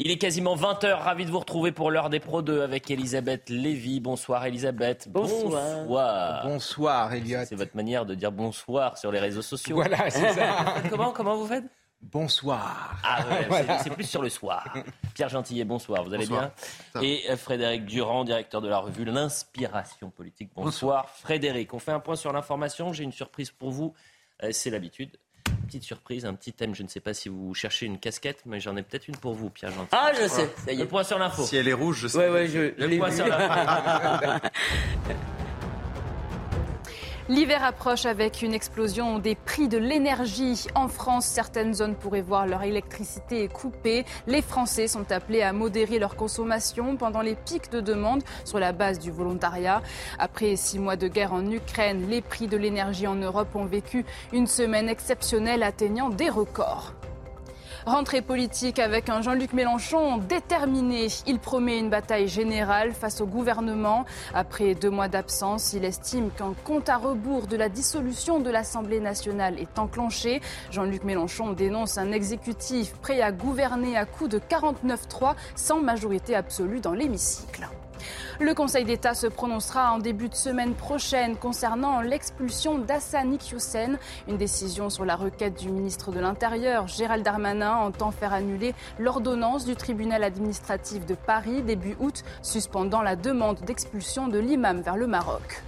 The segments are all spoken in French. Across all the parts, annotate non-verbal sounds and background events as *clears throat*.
Il est quasiment 20h, ravi de vous retrouver pour l'heure des Pro 2 avec Elisabeth Lévy. Bonsoir Elisabeth. Bonsoir. Bonsoir. Bonsoir, Elliot. C'est votre manière de dire bonsoir sur les réseaux sociaux. Voilà, c'est ça. *laughs* comment, comment vous faites? Bonsoir. Ah ouais, *laughs* Voilà. c'est- plus sur le soir. Pierre Gentillet, bonsoir, vous allez Bonsoir. bien? Et Frédéric Durand, directeur de la revue L'Inspiration Politique. Bonsoir. Frédéric, on fait un point sur l'information. J'ai une surprise pour vous, Euh, c'est l'habitude. Petite surprise, un petit thème. Je ne sais pas si vous cherchez une casquette, mais j'en ai peut-être une pour vous, Pierre Gentillet. Ah, je sais, ça y Le est. point sur l'info. Si elle est rouge, je sais. Ouais, ouais, je, je Le l'ai point vu. sur l'info. *laughs* L'hiver approche avec une explosion des prix de l'énergie. En France, certaines zones pourraient voir leur électricité coupée. Les Français sont appelés à modérer leur consommation pendant les pics de demande sur la base du volontariat. Après six mois de guerre en Ukraine, les prix de l'énergie en Europe ont vécu une semaine exceptionnelle atteignant des records. Rentrée politique avec un Jean-Luc Mélenchon déterminé. Il promet une bataille générale face au gouvernement. Après deux mois d'absence, il estime qu'un compte à rebours de la dissolution de l'Assemblée nationale est enclenché. Jean-Luc Mélenchon dénonce un exécutif prêt à gouverner à coups de 49-3 sans majorité absolue dans l'hémicycle. Le Conseil d'État se prononcera en début de semaine prochaine concernant l'expulsion d'Hassan Iqiyoussen. Une décision sur la requête du ministre de l'Intérieur, Gérald Darmanin, entend faire annuler l'ordonnance du tribunal administratif de Paris début août, suspendant la demande d'expulsion de l'imam vers le Maroc.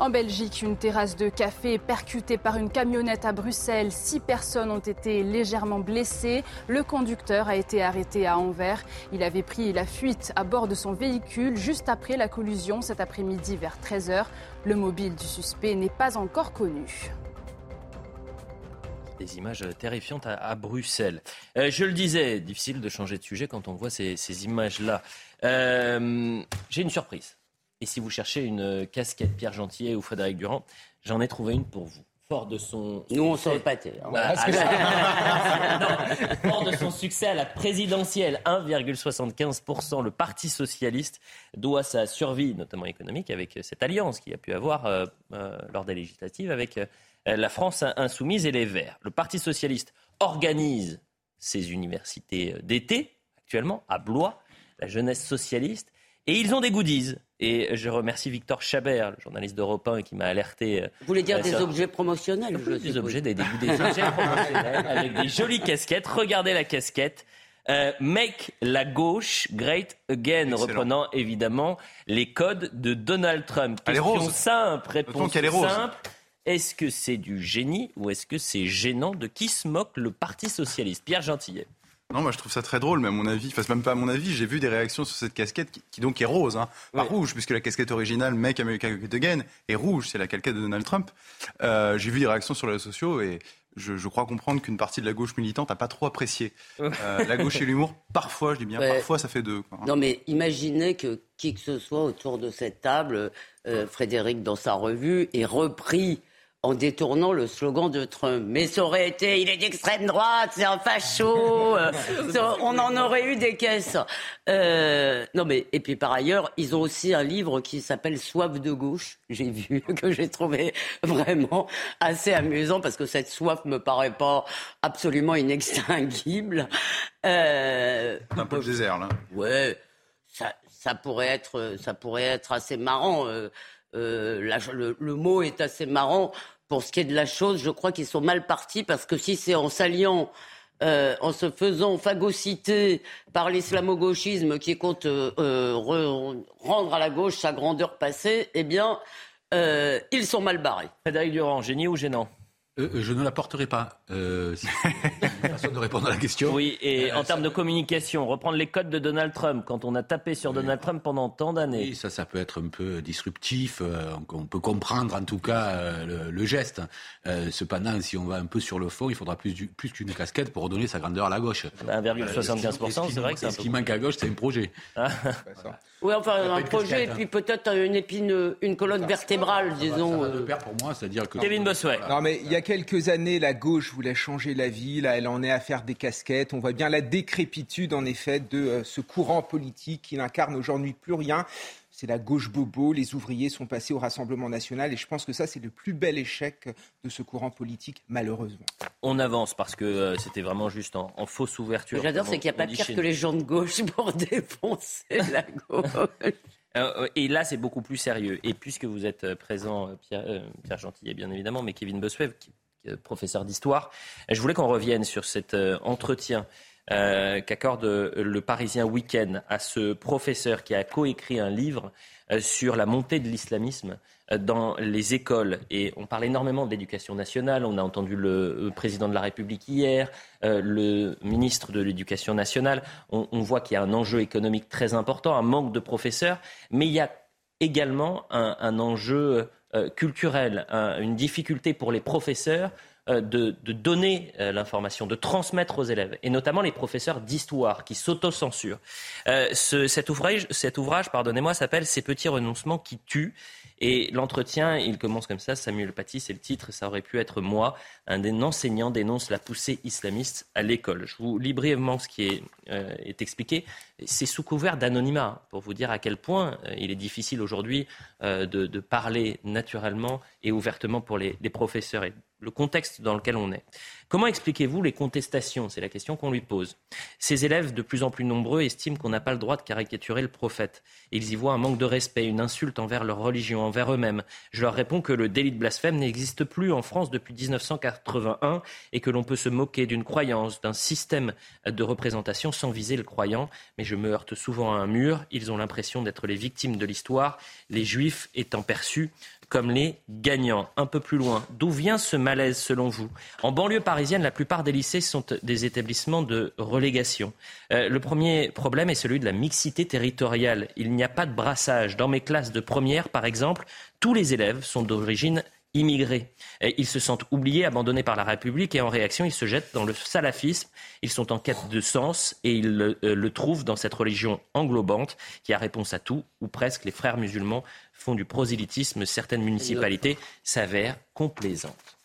En Belgique, une terrasse de café percutée par une camionnette à Bruxelles. Six personnes ont été légèrement blessées. Le conducteur a été arrêté à Anvers. Il avait pris la fuite à bord de son véhicule juste après la collusion cet après-midi vers 13h. Le mobile du suspect n'est pas encore connu. Des images terrifiantes à, Bruxelles. Euh, je le disais, difficile de changer de sujet quand on voit ces, ces images-là. Euh, J'ai une surprise. Et si vous cherchez une casquette Pierre Gentillet ou Frédéric Durand, j'en ai trouvé une pour vous. Fort de son. Nous, on sent le pâté. hein. Bah, la- Non, Fort de son succès à la présidentielle, 1,75%, le Parti socialiste doit sa survie, notamment économique, avec cette alliance qu'il a pu avoir euh, euh, lors des législatives avec euh, la France insoumise et les Verts. Le Parti socialiste organise ses universités d'été, actuellement, à Blois, la jeunesse socialiste, et ils ont des goodies. Et je remercie Victor Chabert, le journaliste d'Europe 1, qui m'a alerté. euh, Vous voulez dire des objets promotionnels je des objets, des, des, des objets *laughs* promotionnels avec des jolies casquettes. Regardez la casquette. Euh, Make la gauche great again, Excellent. reprenant évidemment les codes de Donald Trump. Elle est Question rose. simple, réponse qu'elle est rose. simple. Est-ce que c'est du génie ou est-ce que c'est gênant De qui se moque le Parti socialiste? Pierre Gentillet. Non, moi je trouve ça très drôle, mais à mon avis, enfin c'est même pas à mon avis, j'ai vu des réactions sur cette casquette qui, qui donc est rose, hein, pas Oui. rouge, puisque la casquette originale Make America Great Again est rouge, c'est la casquette de Donald Trump. Euh, j'ai vu des réactions sur les réseaux sociaux et je, je crois comprendre qu'une partie de la gauche militante n'a pas trop apprécié. Euh, la gauche et l'humour, parfois, je dis bien, Ouais. parfois ça fait deux. quoi, hein. Non, mais imaginez que qui que ce soit autour de cette table, euh, Frédéric, dans sa revue, ait repris en détournant le slogan de Trump. Mais ça aurait été, il est d'extrême droite, c'est un facho, euh, *laughs* on en aurait eu des caisses. Euh, non, mais, et puis par ailleurs, ils ont aussi un livre qui s'appelle Soif de gauche, j'ai vu, *laughs* que j'ai trouvé vraiment assez amusant parce que cette soif me paraît pas absolument inextinguible. Euh, C'est un peu le désert là. Ouais, ça, ça pourrait être, ça pourrait être assez marrant. euh, euh, la- le, le mot est assez marrant. Pour ce qui est de la chose, je crois qu'ils sont mal partis parce que si c'est en s'alliant, euh, en se faisant phagocyter par l'islamo-gauchisme qui compte euh, euh, re- rendre à la gauche sa grandeur passée, eh bien, euh, ils sont mal barrés. Frédéric Durand, génie ou gênant? Euh, euh, je ne la porterai pas. Euh, c'est *laughs* une façon de répondre à la question. Oui, et Euh, en ça- termes de communication, reprendre les codes de Donald Trump, quand on a tapé sur Donald Trump pendant tant d'années. Oui, ça, ça peut être un peu disruptif. euh, on, peut comprendre en tout cas euh, le, le geste. Euh, cependant, si on va un peu sur le fond, il faudra plus, du- plus qu'une casquette pour redonner sa grandeur à la gauche. 1,75%, c'est vrai que c'est Ce qui manque à gauche, c'est un projet. *laughs* Oui, enfin, un projet, et casquette, puis peut-être une épine, une colonne vertébrale, disons. Ça va de euh. pair pour moi, c'est-à-dire que. Kevin Bossuet. Non, mais il y a quelques années, la gauche voulait changer la vie. Là, elle en est à faire des casquettes. On voit bien la décrépitude, en effet, de euh, ce courant politique qui n'incarne aujourd'hui plus rien. C'est la gauche bobo. Les ouvriers sont passés au Rassemblement national. Et je pense que ça, c'est le plus bel échec de ce courant politique, malheureusement. On avance parce que euh, c'était vraiment juste en, en fausse Ce ouverture. que j'adore, c'est qu'il n'y a pas pire que les gens de gauche pour *laughs* défoncer la gauche. Euh, et là, c'est beaucoup plus sérieux. Et puisque vous êtes euh, présent, euh, Pierre, euh, bien évidemment, mais Kevin Bossuet, qui, est professeur d'histoire, je voulais qu'on revienne sur cet entretien qu'accorde le Parisien Week-end à ce professeur qui a coécrit un livre sur la montée de l'islamisme dans les écoles. Et on parle énormément de l'éducation nationale. On a entendu le euh, président de la République hier, euh, le ministre de l'Éducation nationale. On, voit qu'il y a un enjeu économique très important, un manque de professeurs, mais il y a également un, enjeu euh, culturel, un- une difficulté pour les professeurs de, donner l'information, de transmettre aux élèves, et notamment les professeurs d'histoire qui s'autocensurent. Ce- cet ouvrage, cet ouvrage pardonnez-moi, s'appelle Ces petits renoncements qui tuent. Et l'entretien, il commence comme ça, Samuel Paty, c'est le titre, ça aurait pu être moi. Un des enseignants dénonce la poussée islamiste à l'école. Je vous lis brièvement ce qui est, euh, expliqué. C'est sous couvert d'anonymat, pour vous dire à quel point euh, il est difficile aujourd'hui euh, de, parler naturellement et ouvertement pour les, professeurs le contexte dans lequel on est. Comment expliquez-vous les contestations? C'est la question qu'on lui pose. Ces élèves, de plus en plus nombreux, estiment qu'on n'a pas le droit de caricaturer le prophète. Ils y voient un manque de respect, une insulte envers leur religion, envers eux-mêmes. Je leur réponds que le délit de blasphème n'existe plus en France depuis 1981 et que l'on peut se moquer d'une croyance, d'un système de représentation sans viser le croyant. Mais je me heurte souvent à un mur. Ils ont l'impression d'être les victimes de l'histoire, les juifs étant perçus comme les gagnants. Un peu plus loin, d'où vient ce malaise selon vous En banlieue parisienne, la plupart des lycées sont des établissements de relégation. Euh, le premier problème est celui de la mixité territoriale. Il n'y a pas de brassage. Dans mes classes de première, par exemple, tous les élèves sont d'origine immigrés. Ils se sentent oubliés, abandonnés par la République et en réaction, ils se jettent dans le salafisme. Ils sont en quête de sens et ils le, euh, le trouvent dans cette religion englobante qui a réponse à tout, ou presque les frères musulmans font du prosélytisme. Certaines municipalités s'avèrent complaisantes.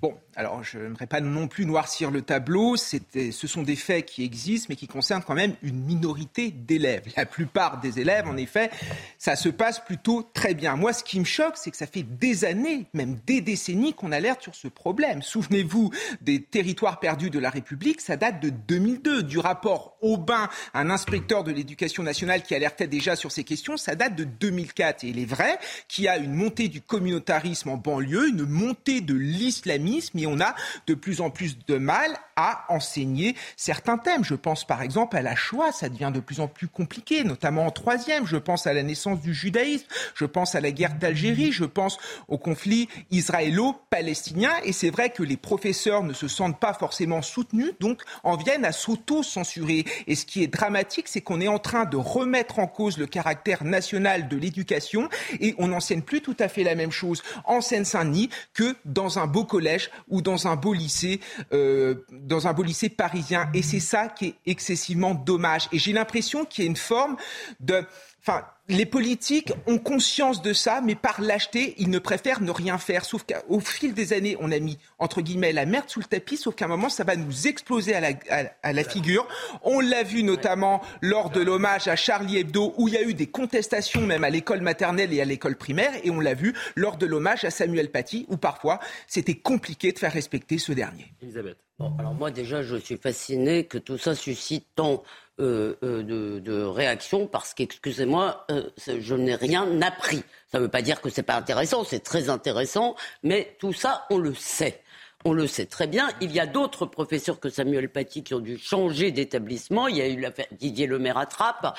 Bon, alors je n'aimerais pas non plus noircir le tableau. Ce sont des faits qui existent, mais qui concernent quand même une minorité d'élèves. La plupart des élèves, en effet, ça se passe plutôt très bien. Moi, ce qui me choque, c'est que ça fait des années, même des décennies, qu'on alerte sur ce problème. Souvenez-vous des territoires perdus de la République, ça date de 2002. Du rapport Aubin, un inspecteur de l'éducation nationale qui alertait déjà sur ces questions, ça date de 2004. Et il est vrai qu'il y a une montée du communautarisme en banlieue, une montée de l'islamisme, on a de plus en plus de mal à enseigner certains thèmes. Je pense par exemple à la Shoah, ça devient de plus en plus compliqué, notamment en troisième. Je pense à la naissance du judaïsme, je pense à la guerre d'Algérie, je pense au conflit israélo-palestinien. Et c'est vrai que les professeurs ne se sentent pas forcément soutenus, donc en viennent à s'auto-censurer. Et ce qui est dramatique, c'est qu'on est en train de remettre en cause le caractère national de l'éducation et on n'enseigne plus tout à fait la même chose en Seine-Saint-Denis que dans un beau collège ou dans un beau lycée, euh, dans un beau lycée parisien. Et c'est ça qui est excessivement dommage. Et j'ai l'impression qu'il y a une forme de, enfin, les politiques ont conscience de ça, mais par lâcheté, ils ne préfèrent ne rien faire. Sauf qu'au fil des années, on a mis, entre guillemets, la merde sous le tapis, sauf qu'à un moment, ça va nous exploser à la, figure. On l'a vu notamment lors de l'hommage à Charlie Hebdo, où il y a eu des contestations même à l'école maternelle et à l'école primaire, et on l'a vu lors de l'hommage à Samuel Paty, où parfois, c'était compliqué de faire respecter ce dernier. Elisabeth. Bon, alors moi déjà, je suis fasciné que tout ça suscite tant euh, euh, de, réactions parce qu'excusez-moi, euh, je n'ai rien appris. Ça ne veut pas dire que c'est pas intéressant, c'est très intéressant, mais tout ça, on le sait. On le sait très bien. Il y a d'autres professeurs que Samuel Paty qui ont dû changer d'établissement. Il y a eu l'affaire Didier Lemaire attrape,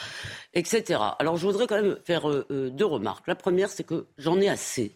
etc. Alors je voudrais quand même faire euh, euh, deux remarques. La première, c'est que j'en ai assez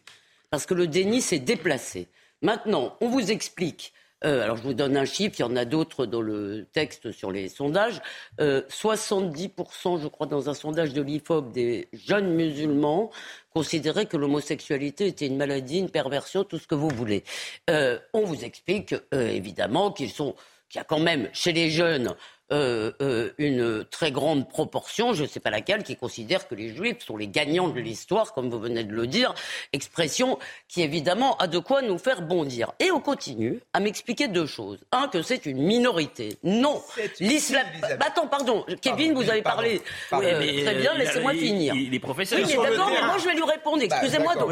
parce que le déni s'est déplacé. Maintenant, on vous explique Euh, alors je vous donne un chiffre, il y en a d'autres dans le texte sur les sondages. 70%, je crois, dans un sondage de l'IFOP des jeunes musulmans considéraient que l'homosexualité était une maladie, une perversion, tout ce que vous voulez. on vous explique évidemment qu'ils sont qu'il y a quand même chez les jeunes euh, euh, une très grande proportion, je ne sais pas laquelle, qui considère que les Juifs sont les gagnants de l'histoire, comme vous venez de le dire, expression qui évidemment a de quoi nous faire bondir. Et on continue à m'expliquer deux choses. Un, que c'est une minorité. Non, l'islam. Bah, attends, pardon, Kevin, vous avez parlé euh, très bien, laissez-moi finir. Il est professeur. Oui, mais d'accord, mais moi je vais lui répondre. Bah, Excusez-moi, donc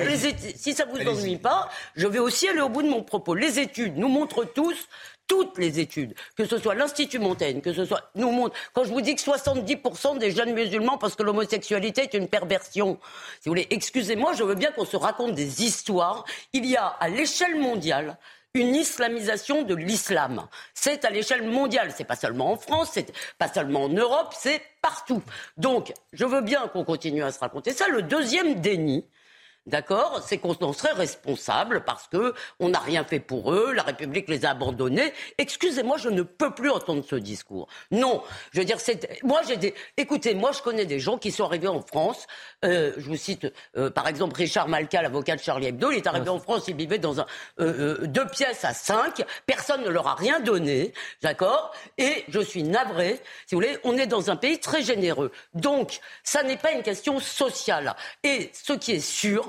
si ça vous ennuie pas, je vais aussi aller au bout de mon propos. Les études nous montrent tous toutes les études, que ce soit l'Institut Montaigne, que ce soit nous montre. Quand je vous dis que 70% des jeunes musulmans parce que l'homosexualité est une perversion, si vous voulez, excusez-moi, je veux bien qu'on se raconte des histoires. Il y a à l'échelle mondiale une islamisation de l'islam. C'est à l'échelle mondiale, c'est pas seulement en France, c'est pas seulement en Europe, c'est partout. Donc, je veux bien qu'on continue à se raconter ça. Le deuxième déni, D'accord? C'est qu'on en serait responsable parce que on n'a rien fait pour eux, la République les a abandonnés. Excusez-moi, je ne peux plus entendre ce discours. Non, je veux dire, c'est moi j'ai des. Écoutez, moi je connais des gens qui sont arrivés en France. Euh, je vous cite euh, par exemple Richard Malka, l'avocat de Charlie Hebdo. Il est arrivé en France, il vivait dans un euh, deux pièces à cinq. Personne ne leur a rien donné, d'accord? Et je suis navré. Si vous voulez, on est dans un pays très généreux. Donc, ça n'est pas une question sociale. Et ce qui est sûr,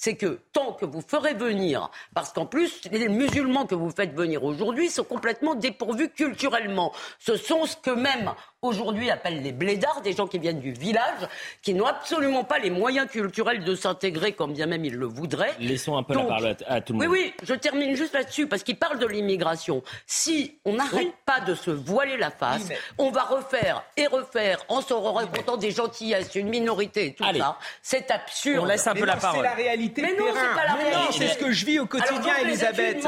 c'est que tant que vous ferez venir, parce qu'en plus, les musulmans que vous faites venir aujourd'hui sont complètement dépourvus culturellement. Ce sont ce que même aujourd'hui appellent les blédards, des gens qui viennent du village, qui n'ont absolument pas les moyens culturels de s'intégrer, comme bien même ils le voudraient. Laissons un peu la parole à, tout le monde. Oui, oui, je termine juste là-dessus, parce qu'ils parlent de l'immigration. Si on n'arrête pas de se voiler la face, on va refaire et refaire en se racontant des gentillesses, une minorité et tout ça. C'est absurde. On laisse un peu la parole. C'est la réalité mais non, c'est pas la réalité. c'est ce que je vis au quotidien, Elisabeth.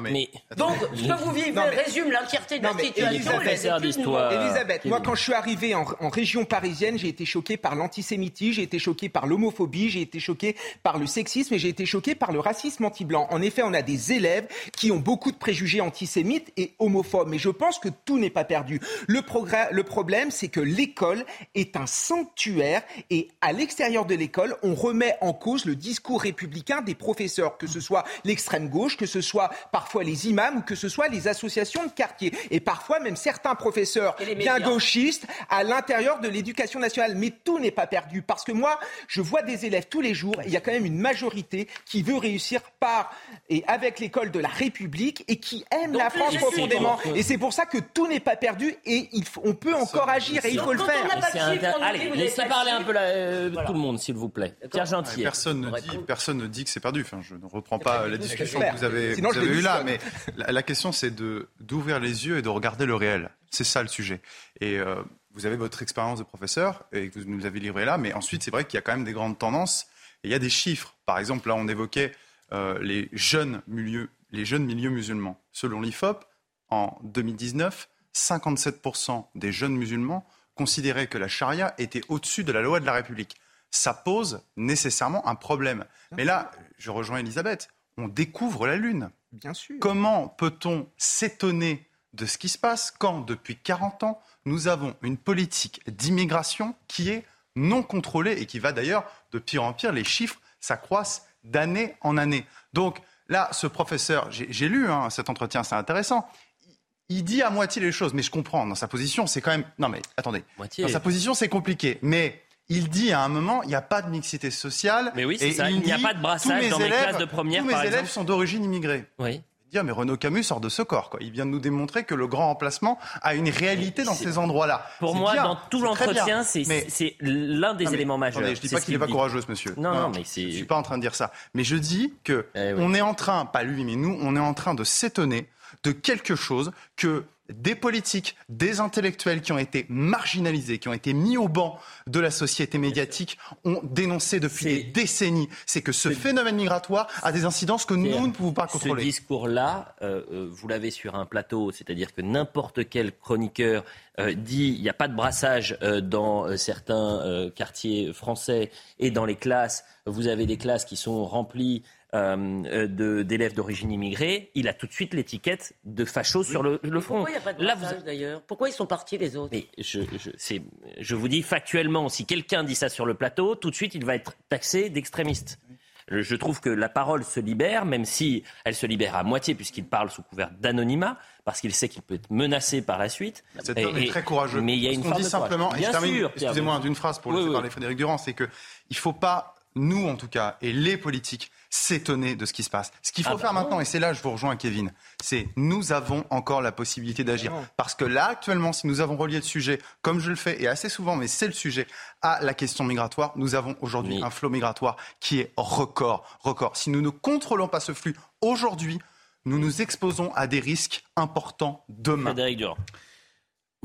mais... Donc, ce que vous vivez résume l'entièreté de la situation. Elisabeth, moi, quand je suis arrivé en, région parisienne, j'ai été choqué par l'antisémitisme, j'ai été choqué par l'homophobie, j'ai été choqué par le sexisme et j'ai été choqué par le racisme anti-blanc. En effet, on a des élèves qui ont beaucoup de préjugés antisémites et homophobes. Mais je pense que tout n'est pas perdu. Le, le problème, c'est que l'école est un sanctuaire et à l'extérieur de l'école, on remet en cause le discours républicain des professeurs, que ce soit l'extrême gauche, que ce soit parfois les imams ou que ce soit les associations de quartier. Et parfois même certains professeurs bien gauchistes à l'intérieur de l'éducation nationale. Mais tout n'est pas perdu parce que moi, je vois des élèves tous les jours. il y a quand même une majorité qui veut réussir par et avec l'école de la République et qui aime la France profondément. Et c'est pour ça que tout n'est pas perdu et il faut, on peut encore agir et il faut le faire. Allez, laissez parler un peu euh, tout le monde, s'il vous plaît. Pierre Gentil. Personne ne dit personne ne dit que c'est perdu. Enfin, je ne reprends pas la discussion que vous avez, vous avez eue là, mais la, question c'est de d'ouvrir les yeux et de regarder le réel. C'est ça le sujet. Et euh, vous avez votre expérience de professeur et que vous nous avez livré là, mais ensuite c'est vrai qu'il y a quand même des grandes tendances. Et il y a des chiffres. Par exemple, là on évoquait euh, les jeunes milieux, les jeunes milieux musulmans. Selon l'IFOP, en 2019, 57% des jeunes musulmans considéraient que la charia était au-dessus de la loi de la République ça pose nécessairement un problème. Mais là, je rejoins Elisabeth, on découvre la Lune. Bien sûr. Comment peut-on s'étonner de ce qui se passe quand, depuis 40 ans, nous avons une politique d'immigration qui est non contrôlée et qui va d'ailleurs de pire en pire. Les chiffres s'accroissent d'année en année. Donc là, ce professeur, j'ai lu hein, cet entretien, c'est intéressant. Il dit à moitié les choses, mais je comprends. Dans sa position, c'est quand même. Non, mais attendez. Dans sa position, c'est compliqué. Mais il dit à un moment, il n'y a pas de mixité sociale. Mais oui, c'est ça. Il n'y a pas de brassage dans les classes de première, Tous mes élèves sont d'origine immigrée. Oui. Mais Renaud Camus sort de ce corps. Quoi. Il vient de nous démontrer que le grand remplacement a une réalité dans ces endroits-là. Pour moi, dans tout l'entretien, c'est l'un des éléments majeurs. Attendez, je dis pas qu'il n'est pas courageux, ce monsieur. Non, non, mais c'est. Je suis pas en train de dire ça. Mais je dis que eh on est en train, pas lui, mais nous, on est en train de s'étonner de quelque chose que des politiques, des intellectuels qui ont été marginalisés, qui ont été mis au banc de la société médiatique, ont dénoncé depuis des décennies. C'est que ce phénomène migratoire a des incidences que nous ne pouvons pas contrôler. Ce discours-là, euh, euh, vous l'avez sur un plateau, c'est-à-dire que n'importe quel chroniqueur euh, dit il n'y a pas de brassage dans certains quartiers français et dans les classes, vous avez des classes qui sont remplies euh, de- d'élèves d'origine immigrée, il a tout de suite l'étiquette de facho sur le, le front. Pourquoi il n'y a pas de Là, brassage, vous- d'ailleurs? Pourquoi ils sont partis les autres? Mais je, je, c'est- je vous dis factuellement, si quelqu'un dit ça sur le plateau, tout de suite, il va être taxé d'extrémiste. Je trouve que la parole se libère, même si elle se libère à moitié, puisqu'il parle sous couvert d'anonymat, parce qu'il sait qu'il peut être menacé par la suite. Cet homme est très courageux. Mais il y a une qu'on forme dit de courage. simplement, et Bien je termine, excusez-moi, d'une phrase pour Oui, laisser oui. parler Frédéric Durand, c'est que il faut pas, nous en tout cas, et les politiques, s'étonner de ce qui se passe. Ce qu'il faut Ah bah faire non. maintenant, et c'est là je vous rejoins Kevin, c'est nous avons encore la possibilité d'agir. Parce que là, actuellement, si nous avons relié le sujet, comme je le fais, et assez souvent, mais c'est le sujet, à la question migratoire, nous avons aujourd'hui Oui. un flot migratoire qui est record, record. Si nous ne contrôlons pas ce flux aujourd'hui, nous nous exposons à des risques importants demain. Frédéric Durand.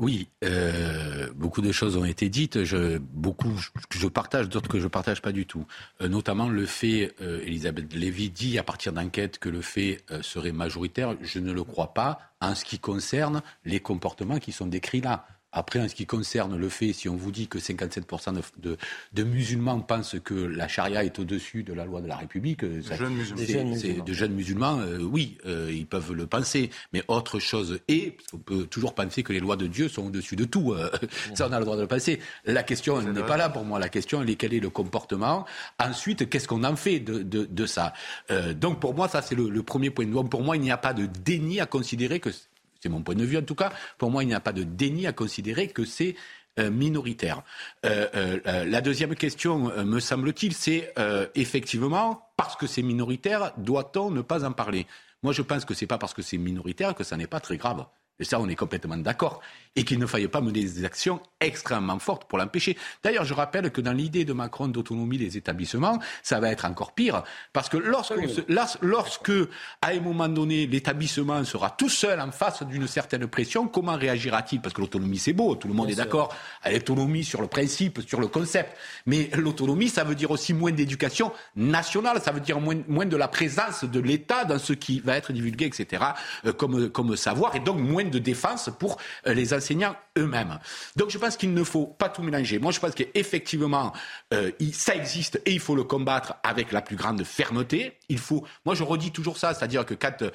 Oui, euh, beaucoup de choses ont été dites. Je, beaucoup je partage, d'autres que je partage pas du tout. Euh, notamment le fait, euh, Elisabeth Lévy dit à partir d'enquêtes que le fait euh, serait majoritaire. Je ne le crois pas en ce qui concerne les comportements qui sont décrits là. Après, en ce qui concerne le fait, si on vous dit que 57% de, de, de musulmans pensent que la charia est au-dessus de la loi de la République, euh, ça- jeunes musulmans. c'est- Des jeunes c'est- musulmans. de jeunes musulmans, euh, oui, euh, ils peuvent le penser. Mais autre chose est, parce qu'on peut toujours penser que les lois de Dieu sont au-dessus de tout. euh, *laughs* ça, on a le droit de le penser. La question n'est pas là pour moi. La question, elle est quel est le comportement? Ensuite, qu'est-ce qu'on en fait de, de, de ça? Euh, Donc, pour moi, ça, c'est le, le premier point. Donc, pour moi, il n'y a pas de déni à considérer que, c'est mon point de vue en tout cas, pour moi, il n'y a pas de déni à considérer que c'est euh, minoritaire. Euh, euh, la deuxième question, me semble-t-il, c'est effectivement, parce que c'est minoritaire, doit-on ne pas en parler? Moi, je pense que c'est pas parce que c'est minoritaire que ça n'est pas très grave. Et ça, on est complètement d'accord. Et qu'il ne faille pas mener des actions extrêmement fortes pour l'empêcher. D'ailleurs, je rappelle que dans l'idée de Macron d'autonomie des établissements, ça va être encore pire. Parce que lorsqu'on se- lors- lorsque, à un moment donné, l'établissement sera tout seul en face d'une certaine pression, comment réagira-t-il? Parce que l'autonomie, c'est beau, tout le monde est d'accord l'autonomie sur le principe, sur le concept. Mais l'autonomie, ça veut dire aussi moins d'éducation nationale, ça veut dire moins, moins de la présence de l'État dans ce qui va être divulgué, etc., euh, comme, comme savoir, et donc moins de défense pour euh, les enseignants eux-mêmes. Donc je pense qu'il ne faut pas tout mélanger. Moi, je pense qu'effectivement, euh, ça existe et il faut le combattre avec la plus grande fermeté. Il faut, moi, je redis toujours ça, c'est-à-dire que quand euh,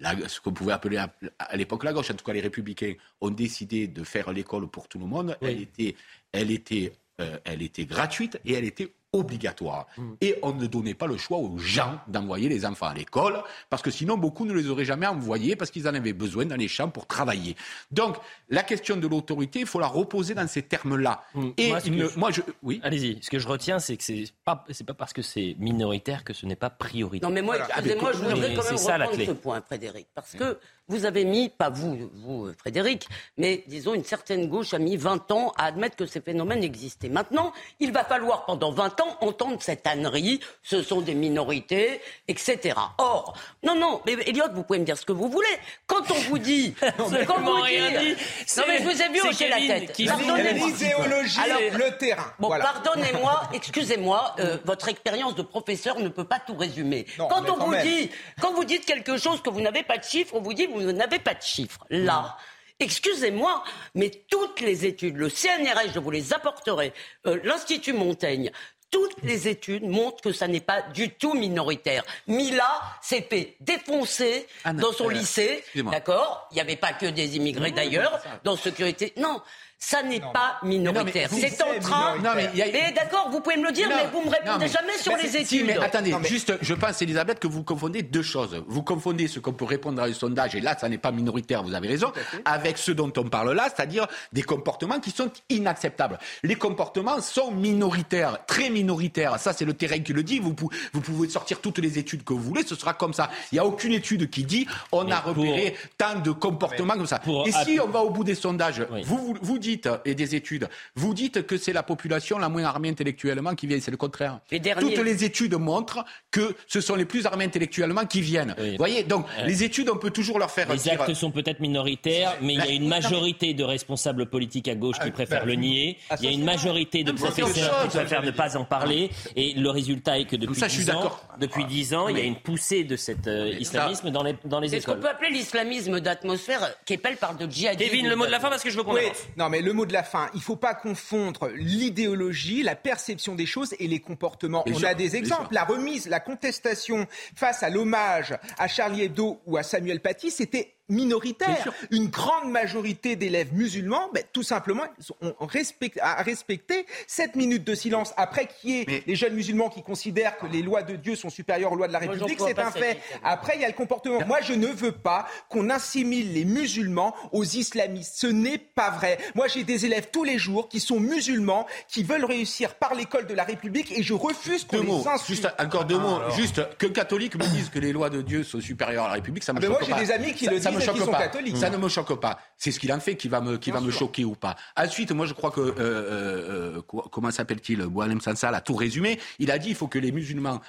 la- ce qu'on pouvait appeler à, à l'époque la gauche, en tout cas les républicains, ont décidé de faire l'école pour tout le monde. Elle était, elle était, euh, elle était gratuite et elle était obligatoire. Et on ne donnait pas le choix aux gens d'envoyer les enfants à l'école, parce que sinon beaucoup ne les auraient jamais envoyés, parce qu'ils en avaient besoin dans les champs pour travailler. Donc la question de l'autorité, il faut la reposer dans ces termes-là. Et Moi, je- moi, je, oui. Allez-y. Ce que je retiens, c'est que c'est pas, c'est pas parce que c'est minoritaire que ce n'est pas prioritaire. Non, mais moi, excusez-moi, je mais voudrais quand c'est même ça, la reprendre clé. ce point, Frédéric. Parce que vous avez mis, pas vous, vous, Frédéric, mais disons, une certaine gauche a mis 20 ans à admettre que ces phénomènes existaient. Maintenant, il va falloir pendant 20 ans entendre cette ânerie, ce sont des minorités, etc. Or, non, non, mais Elliot, vous pouvez me dire ce que vous voulez. Quand on vous dit, *laughs* quand Absolument vous rien dit. Non, mais je vous ai vu hocher la tête. L'idéologie, Alors, le terrain. Bon, Voilà. pardonnez-moi, *laughs* excusez-moi, euh, votre expérience de professeur ne peut pas tout résumer. Non, quand mais on quand vous même. dit, quand vous dites quelque chose que vous n'avez pas de chiffres, on vous dit vous n'avez pas de chiffres. Là. Excusez-moi, mais toutes les études, le CNRS, je vous les apporterai, euh, l'Institut Montaigne, toutes les études montrent que ça n'est pas du tout minoritaire. Mila s'est fait défoncer Ah non, dans son euh, lycée, d'accord? Il n'y avait pas que des immigrés d'ailleurs, dans sécurité. Non, ça n'est pas minoritaire. C'est en train. Non, mais a- d'accord, vous pouvez me le dire, Non, mais vous me répondez non, mais- jamais sur les si, études. mais attendez, Non, mais- juste, je pense, Elisabeth, que vous confondez deux choses. Vous confondez ce qu'on peut répondre à un sondage, et là, ça n'est pas minoritaire, vous avez raison, avec ce dont on parle là, c'est-à-dire des comportements qui sont inacceptables. Les comportements sont minoritaires, très minoritaires. Ça, c'est le terrain qui le dit. Vous, pou- vous pouvez sortir toutes les études que vous voulez, ce sera comme ça. Il n'y a aucune étude qui dit on Mais a pour- repéré tant de comportements comme ça. pour et si on va au bout des sondages, Oui. vous, vous, vous dites, et des études, vous dites que c'est la population la moins armée intellectuellement qui vient, c'est le contraire. Les derniers- Toutes les études montrent que ce sont les plus armés intellectuellement qui viennent. Oui. Vous voyez, donc les études, on peut toujours leur faire Les dire- actes sont peut-être minoritaires, mais il y a une majorité de responsables politiques à gauche qui préfèrent le nier. Il y a une majorité de professeurs qui préfèrent ne pas en Non, parler. Et le résultat est que depuis ça, je suis 10 ans, depuis 10 ans, il y a une poussée de cet euh, islamisme dans les, dans les C'est ce qu'on écoles. peut appeler l'islamisme d'atmosphère. Kepel parle de djihadisme. Kevin, le mot de la fin parce que je veux qu'on Oui, non, mais le mot de la fin, il ne faut pas confondre l'idéologie, la perception des choses et les comportements. Bien On sûr, a des exemples. La remise, la contestation face à l'hommage à Charlie Hebdo ou à Samuel Paty, c'était minoritaire. Une grande majorité d'élèves musulmans, ben, tout simplement, ils ont respecté, a respecté cette minute de silence. Après, qui est Mais- les jeunes musulmans qui considèrent que les lois de Dieu sont supérieures aux lois de la République, c'est un fait. Après, il y a le comportement. Moi, je ne veux pas qu'on assimile les musulmans aux islamistes. Ce n'est pas vrai. Moi, j'ai des élèves tous les jours qui sont musulmans, qui veulent réussir par l'école de la République et je refuse qu'on Deux les mots, insulte. juste encore deux mots. Juste que catholiques me disent que les lois de Dieu sont supérieures à la République, ça me Ah ben choque moi, j'ai des amis qui ça, le ça disent me choque pas. Ça ne me choque pas. C'est ce qu'il en fait qui va me, qui va me choquer ou pas. Ensuite, moi, je crois que euh, euh, euh, quoi- comment s'appelle-t-il, Boualem Sansa l'a tout résumé. Il a dit il faut que les musulmans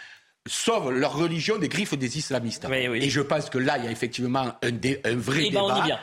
sauvent leur religion des griffes des islamistes. Oui, oui. Et je pense que là, il y a effectivement un, dé- un vrai Eh ben, débat. on y vient.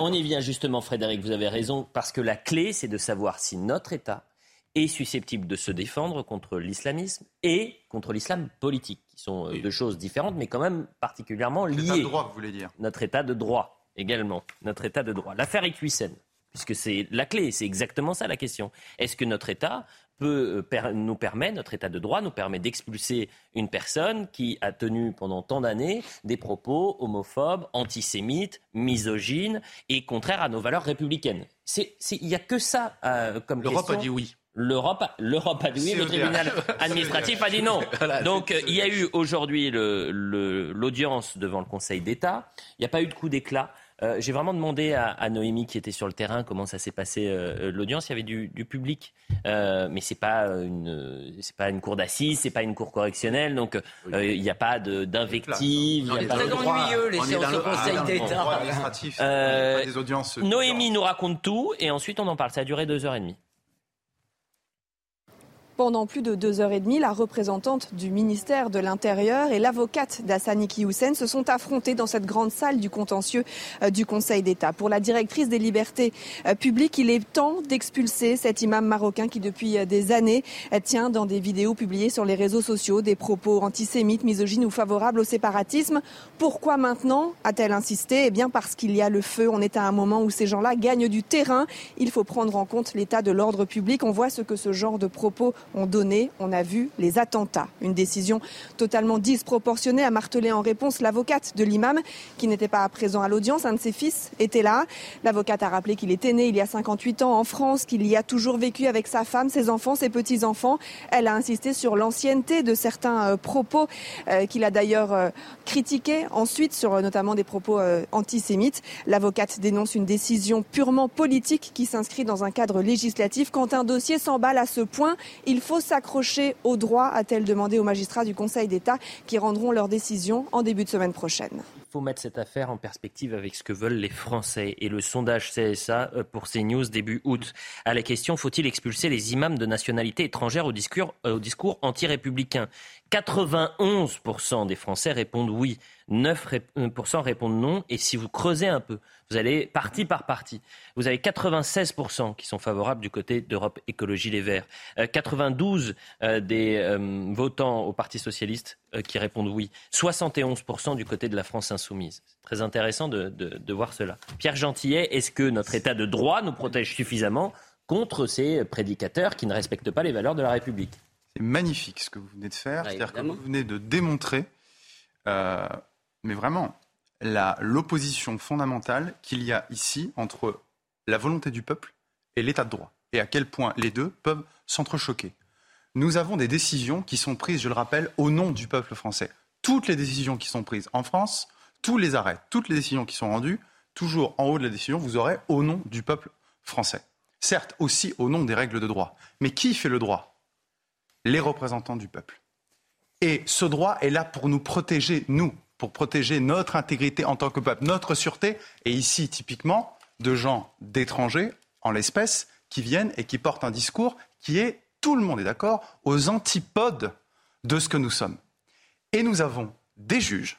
On y vient justement, Frédéric, vous avez raison, parce que la clé, c'est de savoir si notre État est susceptible de se défendre contre l'islamisme et contre l'islam politique, qui sont euh, deux choses différentes, mais quand même particulièrement L'état de liées. droit, vous voulez dire Notre État de droit également, notre État de droit. L'affaire Equisen, puisque c'est la clé, c'est exactement ça la question. Est-ce que notre État peut euh, nous permet, notre État de droit nous permet d'expulser une personne qui a tenu pendant tant d'années des propos homophobes, antisémites, misogynes et contraires à nos valeurs républicaines? Il n'y a que ça euh, comme L'Europe a dit oui. L'Europe, l'Europe a dit oui, le tribunal *laughs* administratif a dit non. *laughs* Donc euh, il y a eu aujourd'hui le- le- l'audience devant le Conseil d'État. Il n'y a pas eu de coup d'éclat. Euh, J'ai vraiment demandé à, à Noémie qui était sur le terrain comment ça s'est passé euh, l'audience. Il y avait du, du public, Euh, mais c'est pas une c'est pas une cour d'assises, c'est pas une cour correctionnelle, donc euh, il n'y a pas de- d'invective. C'est droit. ennuyeux, les séances au Conseil d'État. Euh. Noémie nous raconte tout et ensuite on en parle. Ça a duré deux heures et demie. Pendant plus de deux heures et demie, la représentante du ministère de l'Intérieur et l'avocate d'Hassani Hussein se sont affrontées dans cette grande salle du contentieux euh, du Conseil d'État. Pour la directrice des libertés euh, publiques, il est temps d'expulser cet imam marocain qui, depuis euh, des années, tient dans des vidéos publiées sur les réseaux sociaux des propos antisémites, misogynes ou favorables au séparatisme. Pourquoi maintenant a-t-elle insisté? Eh bien parce qu'il y a le feu. On est à un moment où ces gens-là gagnent du terrain. Il faut prendre en compte l'état de l'ordre public. On voit ce que ce genre de propos On a vu les attentats. Une décision totalement disproportionnée, a martelé en réponse l'avocate de l'imam qui n'était pas présent à l'audience. Un de ses fils était là. L'avocate a rappelé qu'il était né il y a 58 ans en France, qu'il y a toujours vécu avec sa femme, ses enfants, ses petits-enfants. Elle a insisté sur l'ancienneté de certains euh, propos euh, qu'il a d'ailleurs euh, critiqués ensuite sur euh, notamment des propos antisémites. L'avocate dénonce une décision purement politique qui s'inscrit dans un cadre législatif. Quand un dossier s'emballe à ce point, faut s'accrocher au droit, a-t-elle demandé aux magistrats du Conseil d'État qui rendront leur décision en début de semaine prochaine. Il faut mettre cette affaire en perspective avec ce que veulent les Français. Et le sondage CSA euh, pour CNews début août. À la question faut-il expulser les imams de nationalité étrangère au discours, euh, au discours anti-républicain? 91% des Français répondent oui, 9% répondent non. Et si vous creusez un peu, vous allez partie par partie. Vous avez 96% qui sont favorables du côté d'Europe Écologie Les Verts. Euh, 92% euh, des euh, votants au Parti Socialiste euh, qui répondent oui. 71% du côté de la France Insoumise. C'est très intéressant de, de- de voir cela. Pierre Gentillet, est-ce que notre État de droit nous protège suffisamment contre ces prédicateurs qui ne respectent pas les valeurs de la République? C'est magnifique ce que vous venez de faire. Bah, C'est-à-dire que vous venez de démontrer, euh, mais vraiment, l'opposition fondamentale qu'il y a ici entre la volonté du peuple et l'état de droit. Et à quel point les deux peuvent s'entrechoquer. Nous avons des décisions qui sont prises, je le rappelle, au nom du peuple français. Toutes les décisions qui sont prises en France, tous les arrêts, toutes les décisions qui sont rendues, toujours en haut de la décision, vous aurez au nom du peuple français. Certes, aussi au nom des règles de droit. Mais qui fait le droit? Les représentants du peuple. Et ce droit est là pour nous protéger, nous, pour protéger notre intégrité en tant que peuple, notre sûreté, et ici, typiquement, de gens d'étrangers, en l'espèce, qui viennent et qui portent un discours qui est, tout le monde est d'accord, aux antipodes de ce que nous sommes. Et nous avons des juges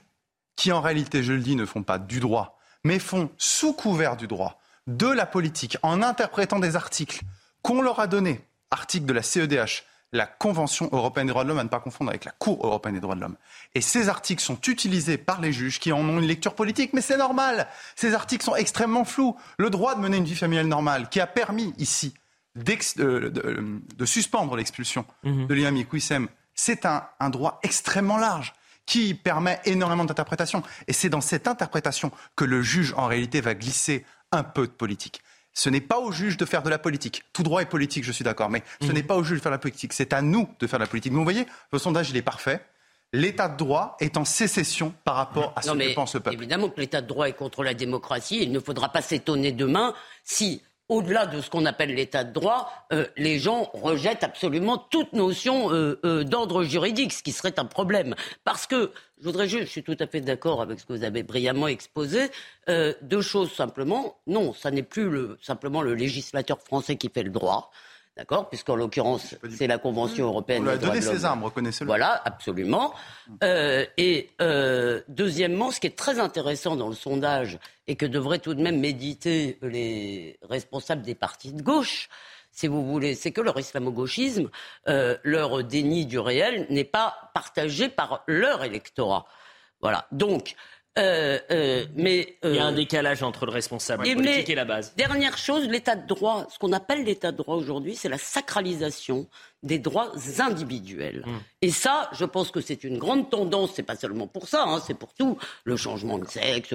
qui, en réalité, je le dis, ne font pas du droit, mais font sous couvert du droit, de la politique, en interprétant des articles qu'on leur a donnés, articles de la CEDH, la Convention européenne des droits de l'homme, à ne pas confondre avec la Cour européenne des droits de l'homme. Et ces articles sont utilisés par les juges qui en ont une lecture politique, mais c'est normal. Ces articles sont extrêmement flous. Le droit de mener une vie familiale normale, qui a permis ici de, de, suspendre l'expulsion mhm. de l'imam Iqwissem, c'est un, un droit extrêmement large qui permet énormément d'interprétations. Et c'est dans cette interprétation que le juge, en réalité, va glisser un peu de politique. Ce n'est pas au juge de faire de la politique. Tout droit est politique, je suis d'accord, mais ce mhm. n'est pas au juge de faire de la politique. C'est à nous de faire de la politique. Mais vous voyez, le sondage, il est parfait. L'état de droit est en sécession par rapport à ce que pense le peuple. Évidemment que l'état de droit est contre la démocratie. Il ne faudra pas s'étonner demain si au-delà de ce qu'on appelle l'état de droit, euh, les gens rejettent absolument toute notion euh, euh, d'ordre juridique, ce qui serait un problème. Parce que, je voudrais juste, je suis tout à fait d'accord avec ce que vous avez brillamment exposé, deux choses simplement. Non, ça n'est plus le, simplement le législateur français qui fait le droit. D'accord? Puisqu'en l'occurrence, c'est la Convention européenne. On a donné ses armes, reconnaissez-le. Voilà, absolument. Euh, et euh, deuxièmement, ce qui est très intéressant dans le sondage et que devraient tout de même méditer les responsables des partis de gauche, si vous voulez, c'est que leur islamo-gauchisme, euh, leur déni du réel n'est pas partagé par leur électorat. Voilà. Donc, euh, euh, mais il y a un euh, décalage entre le responsable politique et la base. Dernière chose, l'état de droit, ce qu'on appelle l'état de droit aujourd'hui, c'est la sacralisation des droits individuels. Hum. Et ça, je pense que c'est une grande tendance, c'est pas seulement pour ça, hein, c'est pour tout, le changement de sexe,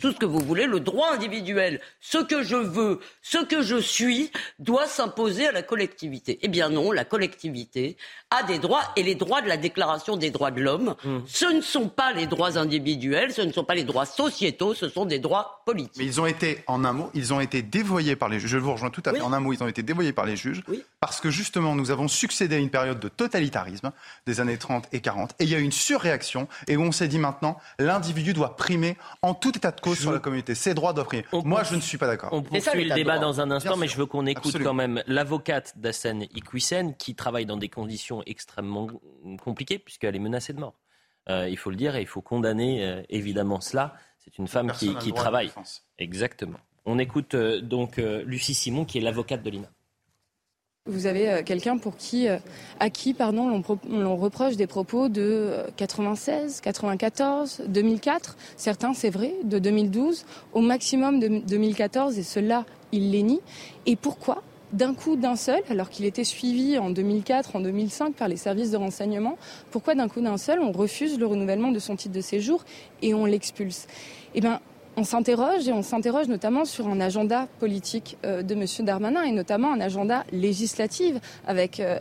tout ce que vous voulez, le droit individuel. Ce que je veux, ce que je suis, doit s'imposer à la collectivité. Eh bien non, la collectivité a des droits et les droits de la Déclaration des droits de l'homme, hum. ce ne sont pas les droits individuels, ce ne sont pas les droits sociétaux, ce sont des droits politiques. Mais ils ont été, en un mot, ils ont été dévoyés par les juges. Je vous rejoins tout à fait. En un mot, ils ont été dévoyés par les juges parce que justement, nous avons su succédé à une période de totalitarisme des années 30 et 40. Et il y a eu une surréaction et où on s'est dit maintenant, l'individu doit primer en tout état de cause sur la communauté. Ses droits doivent primer. Moi, je ne suis pas d'accord. On poursuit le débat dans un instant, mais je veux qu'on écoute quand même l'avocate d'Assane Iquissen qui travaille dans des conditions extrêmement compliquées puisqu'elle est menacée de mort. Euh, il faut le dire et il faut condamner euh, évidemment cela. C'est une femme qui, qui travaille. Exactement. On écoute euh, donc Lucie Simon qui est l'avocate de l'INA. Vous avez euh, quelqu'un pour qui, euh, à qui pardon, l'on reproche des propos de 96, 94, 2004, certains c'est vrai, de 2012, au maximum de 2014, et cela, il les nie. Et pourquoi? D'un coup, d'un seul, alors qu'il était suivi en 2004, en 2005 par les services de renseignement, pourquoi d'un coup d'un seul on refuse le renouvellement de son titre de séjour et on l'expulse? Eh bien, on s'interroge et on s'interroge notamment sur un agenda politique euh, de M. Darmanin et notamment un agenda législatif avec, euh,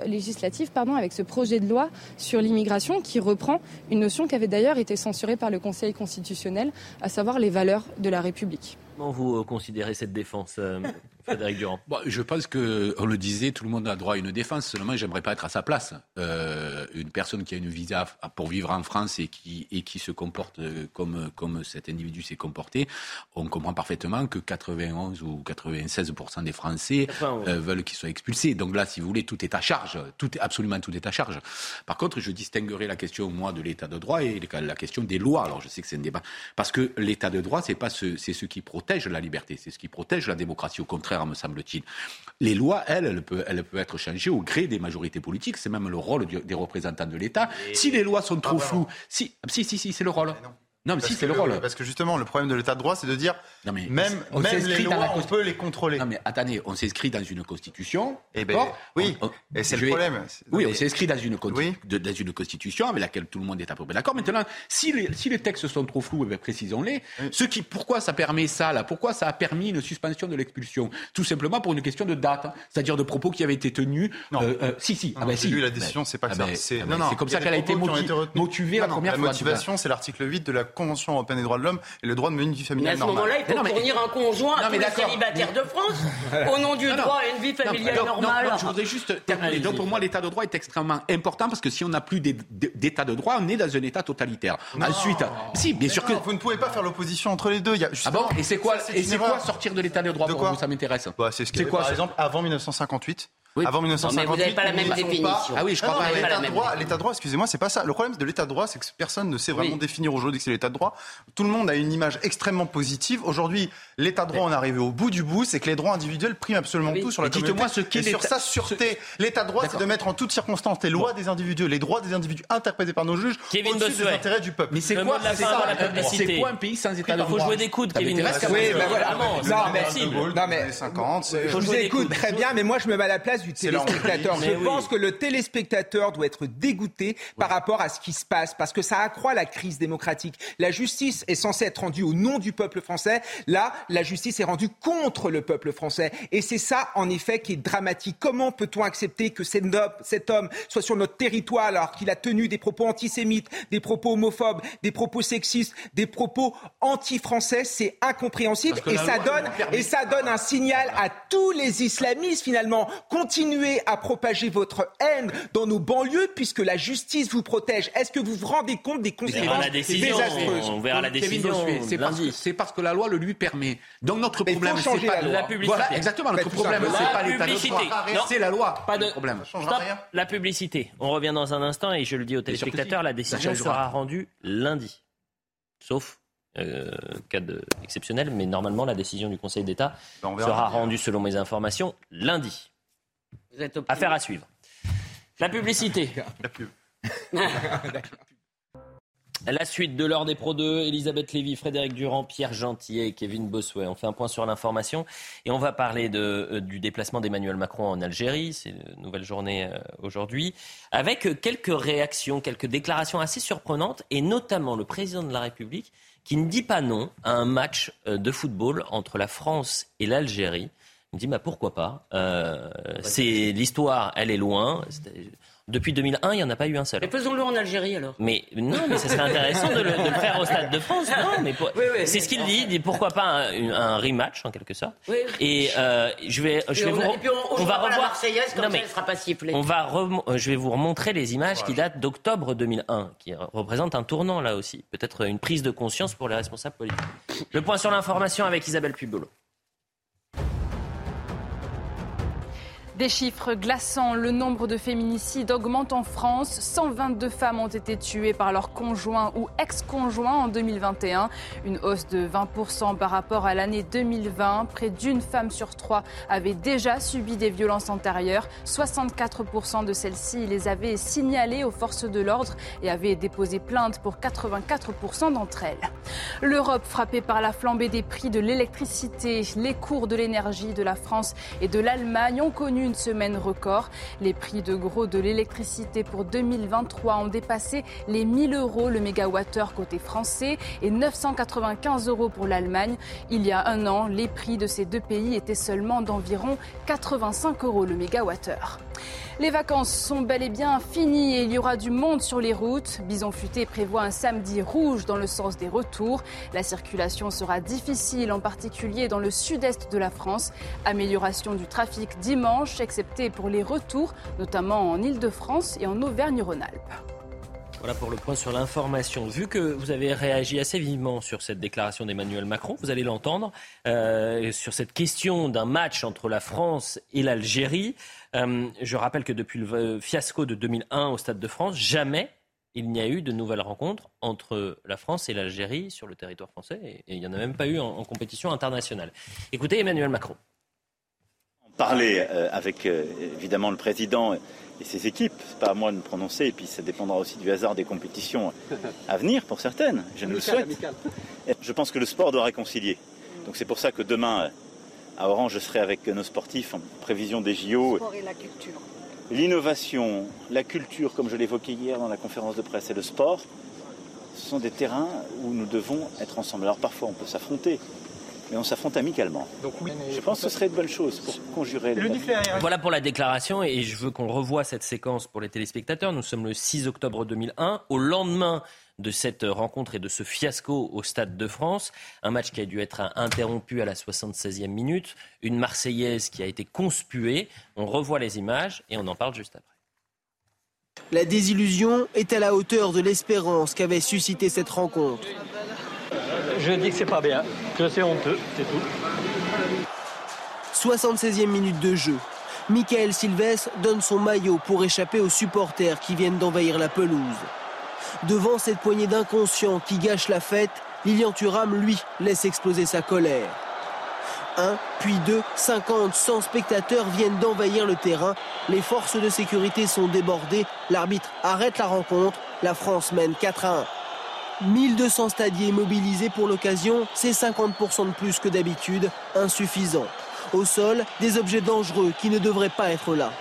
pardon, avec ce projet de loi sur l'immigration qui reprend une notion qui avait d'ailleurs été censurée par le Conseil constitutionnel, à savoir les valeurs de la République. Comment vous euh, considérez cette défense Frédéric Durand Je pense qu'on le disait, tout le monde a droit à une défense. Seulement, j'aimerais pas être à sa place. Euh, une personne qui a une visa pour vivre en France et qui, et qui se comporte comme, comme cet individu s'est comporté, on comprend parfaitement que 91 ou 96 des Français euh, veulent qu'il soit expulsé. Donc là, si vous voulez, tout est à charge. Tout, absolument tout est à charge. Par contre, je distinguerai la question, moi, de l'état de droit et la question des lois. Alors, je sais que c'est un débat. Parce que l'état de droit, c'est pas ce, c'est ce qui protège la liberté, c'est ce qui protège la démocratie. Au contraire, me semble-t-il. Les lois, elles, elles peuvent, elles peuvent être changées au gré des majorités politiques. C'est même le rôle des représentants de l'État. Si les lois sont trop ah, floues, si, si, si, si c'est le rôle. Non, mais si, c'est le rôle. Parce que justement, le problème de l'état de droit, c'est de dire non, mais même, on même les lois, on peut les contrôler. Non, mais attendez, on s'inscrit dans une constitution. Eh ben, oui, et c'est le problème. Oui, on s'inscrit dans, une dans une constitution avec laquelle tout le monde est à peu près d'accord. Maintenant, si les, si les textes sont trop flous, eh ben, précisons-les. Ce qui, pourquoi ça permet ça, là? Pourquoi ça a permis une suspension de l'expulsion? Tout simplement pour une question de date, hein. c'est-à-dire de propos qui avaient été tenus. Non. Euh, euh, si, si. Ah ben, si. lu la décision, c'est pas que ah ça. C'est comme ça qu'elle a été motivée la première fois. La motivation, c'est l'article 8 de la Convention européenne droits de l'homme et le droit de mener une vie familiale Mais à ce moment-là, il faut fournir un conjoint à tous les célibataires de France au nom du droit à une vie familiale normale. je voudrais juste terminer. Donc pour moi, l'état de droit est extrêmement important parce que si on n'a plus d'état de droit, on est dans un état totalitaire. Ensuite, si, bien sûr que vous ne pouvez pas faire l'opposition entre les deux. Il y a ah bon Et c'est quoi Et quoi sortir de l'état de droit pour vous Ça m'intéresse. Bah, c'est ce qui, par exemple, avant 1958 Avant 1958, mais vous n'avez pas la même définition. Ah oui, je crois Non, pas. non, pas la L'état droit, définition. l'état de droit, excusez-moi, c'est pas ça. Le problème de l'état de droit, c'est que personne ne sait vraiment Oui. définir aujourd'hui que c'est l'état de droit. Tout le monde a une image extrêmement positive. Aujourd'hui, l'état de droit, on est arrivé au bout du bout, c'est que les droits individuels priment absolument Oui. tout sur la Mais dites-moi communauté. ce qu'est sur sa sûreté, l'état de droit, c'est de mettre en toutes circonstances les lois des individus, les droits des individus interprétés par nos juges Kevin au-dessus des intérêts du peuple. Mais c'est quoi c'est fin ça, avant la publicité. C'est quoi un pays sans état de Il faut droit jouer des coudes, Kevin. Oui, ben voilà. Non, mais- possible. De Gaulle, Non, dans mais- les 50, c'est- Je vous écoute très bien, mais moi je me mets à la place du téléspectateur. Je oui. pense que le téléspectateur doit être dégoûté par rapport à ce qui se passe, parce que ça accroît la crise démocratique. La justice est censée être rendue au nom du peuple français. Là, la justice est rendue contre le peuple français. Et c'est ça, en effet, qui est dramatique. Comment peut-on accepter que cet homme, soit sur notre territoire alors qu'il a tenu des propos antisémites, des propos homophobes, des propos sexistes, des propos anti-français? C'est incompréhensible. Et ça donne, et ça donne un signal à tous les islamistes finalement. Continuez à propager votre haine dans nos banlieues puisque la justice vous protège. Est-ce que vous vous rendez compte des On verra conséquences la décision. désastreuses On verra la décision c'est parce, que, lundi. c'est parce que la loi le lui permet. Donc notre Mais problème, c'est pas la loi. La publicité. Voilà, exactement. Notre problème, c'est pas La l'état de droit, c'est la loi. Pas de- le problème. La publicité. On revient dans un instant et je le dis aux téléspectateurs, la décision sera rendue lundi. Sauf euh, cas de- exceptionnel, mais normalement la décision du Conseil d'État Ben, on sera rendue selon mes informations lundi. Vous êtes optimiste. Affaire à suivre. La publicité. *laughs* La pub. *laughs* La suite de l'heure des Pro 2, Elisabeth Lévy, Frédéric Durand, Pierre Gentillet et Kevin Bossuet. On fait un point sur l'information et on va parler de, euh, du déplacement d'Emmanuel Macron en Algérie. C'est une nouvelle journée euh, aujourd'hui. Avec euh, quelques réactions, quelques déclarations assez surprenantes et notamment le président de la République qui ne dit pas non à un match euh, de football entre la France et l'Algérie. Il me dit bah, pourquoi pas? Euh, c'est l'histoire, elle est loin. Depuis 2001, il n'y en a pas eu un seul. Mais faisons-le en Algérie alors. Mais non, mais ça serait intéressant de le, de le faire au Stade de France. Non, mais pour- Oui, oui. c'est ce qu'il dit. Il dit pourquoi pas un, un rematch en quelque sorte. Oui. Et euh, je vais, je vais on, vous, a- et puis on, on, va la revoir. Marseillaise, comme Non, ça mais elle ne sera pas sifflée. on va rem- je vais vous remontrer les images qui datent d'octobre 2001, qui représentent un tournant là aussi, peut-être une prise de conscience pour les responsables politiques. Le point sur l'information avec Isabelle Pubolo. Des chiffres glaçants. Le nombre de féminicides augmente en France. 122 femmes ont été tuées par leur conjoint ou ex-conjoint en 2021. Une hausse de 20% par rapport à l'année 2020. Près d'une femme sur trois avait déjà subi des violences antérieures. 64% de celles-ci les avaient signalées aux forces de l'ordre et avaient déposé plainte pour 84% d'entre elles. L'Europe frappée par la flambée des prix de l'électricité. Les cours de l'énergie de la France et de l'Allemagne ont connu une semaine record. Les prix de gros de l'électricité pour 2023 ont dépassé les 1000 euros le mégawattheure côté français et 995 euros pour l'Allemagne. Il y a un an, les prix de ces deux pays étaient seulement d'environ 85 euros le mégawattheure. Les vacances sont bel et bien finies et il y aura du monde sur les routes. Bison Futé prévoit un samedi rouge dans le sens des retours. La circulation sera difficile, en particulier dans le sud-est de la France. Amélioration du trafic dimanche, excepté pour les retours, notamment en Ile-de-France et en Auvergne-Rhône-Alpes. Voilà pour le point sur l'information. Vu que vous avez réagi assez vivement sur cette déclaration d'Emmanuel Macron, vous allez l'entendre, euh, sur cette question d'un match entre la France et l'Algérie. Euh, je rappelle que depuis le euh, fiasco de 2001 au Stade de France, jamais il n'y a eu de nouvelles rencontres entre la France et l'Algérie sur le territoire français. Et, il n'y en a même pas eu en compétition internationale. Écoutez Emmanuel Macron. Parler euh, avec euh, évidemment le président et ses équipes, c'est pas à moi de me prononcer, et puis ça dépendra aussi du hasard des compétitions à venir pour certaines, je ne le souhaite. Et Je pense que le sport doit réconcilier. Donc c'est pour ça que demain, à Orange, je serai avec nos sportifs en prévision des JO. L'innovation, la culture, comme je l'évoquais hier dans la conférence de presse, et le sport, ce sont des terrains où nous devons être ensemble. Alors parfois on peut s'affronter, mais on s'affronte amicalement. Je pense que ce serait une bonne chose pour conjurer les Voilà pour la déclaration et je veux qu'on revoie cette séquence pour les téléspectateurs. Nous sommes le 6 octobre 2001, au lendemain de cette rencontre et de ce fiasco au Stade de France. Un match qui a dû être interrompu à la 76e minute. Une Marseillaise qui a été conspuée. On revoit les images et on en parle juste après. La désillusion est à la hauteur de l'espérance qu'avait suscité cette rencontre. Je dis que c'est pas bien, que c'est honteux, c'est tout. 76e minute de jeu. Michael Silvestre donne son maillot pour échapper aux supporters qui viennent d'envahir la pelouse. Devant cette poignée d'inconscients qui gâchent la fête, Lilian Thuram, lui, laisse exploser sa colère. Un, puis deux, 50, 100 spectateurs viennent d'envahir le terrain. Les forces de sécurité sont débordées. L'arbitre arrête la rencontre. La France mène 4 à 1. 1200 stadiers mobilisés pour l'occasion, c'est 50% de plus que d'habitude, insuffisant. Au sol, des objets dangereux qui ne devraient pas être là.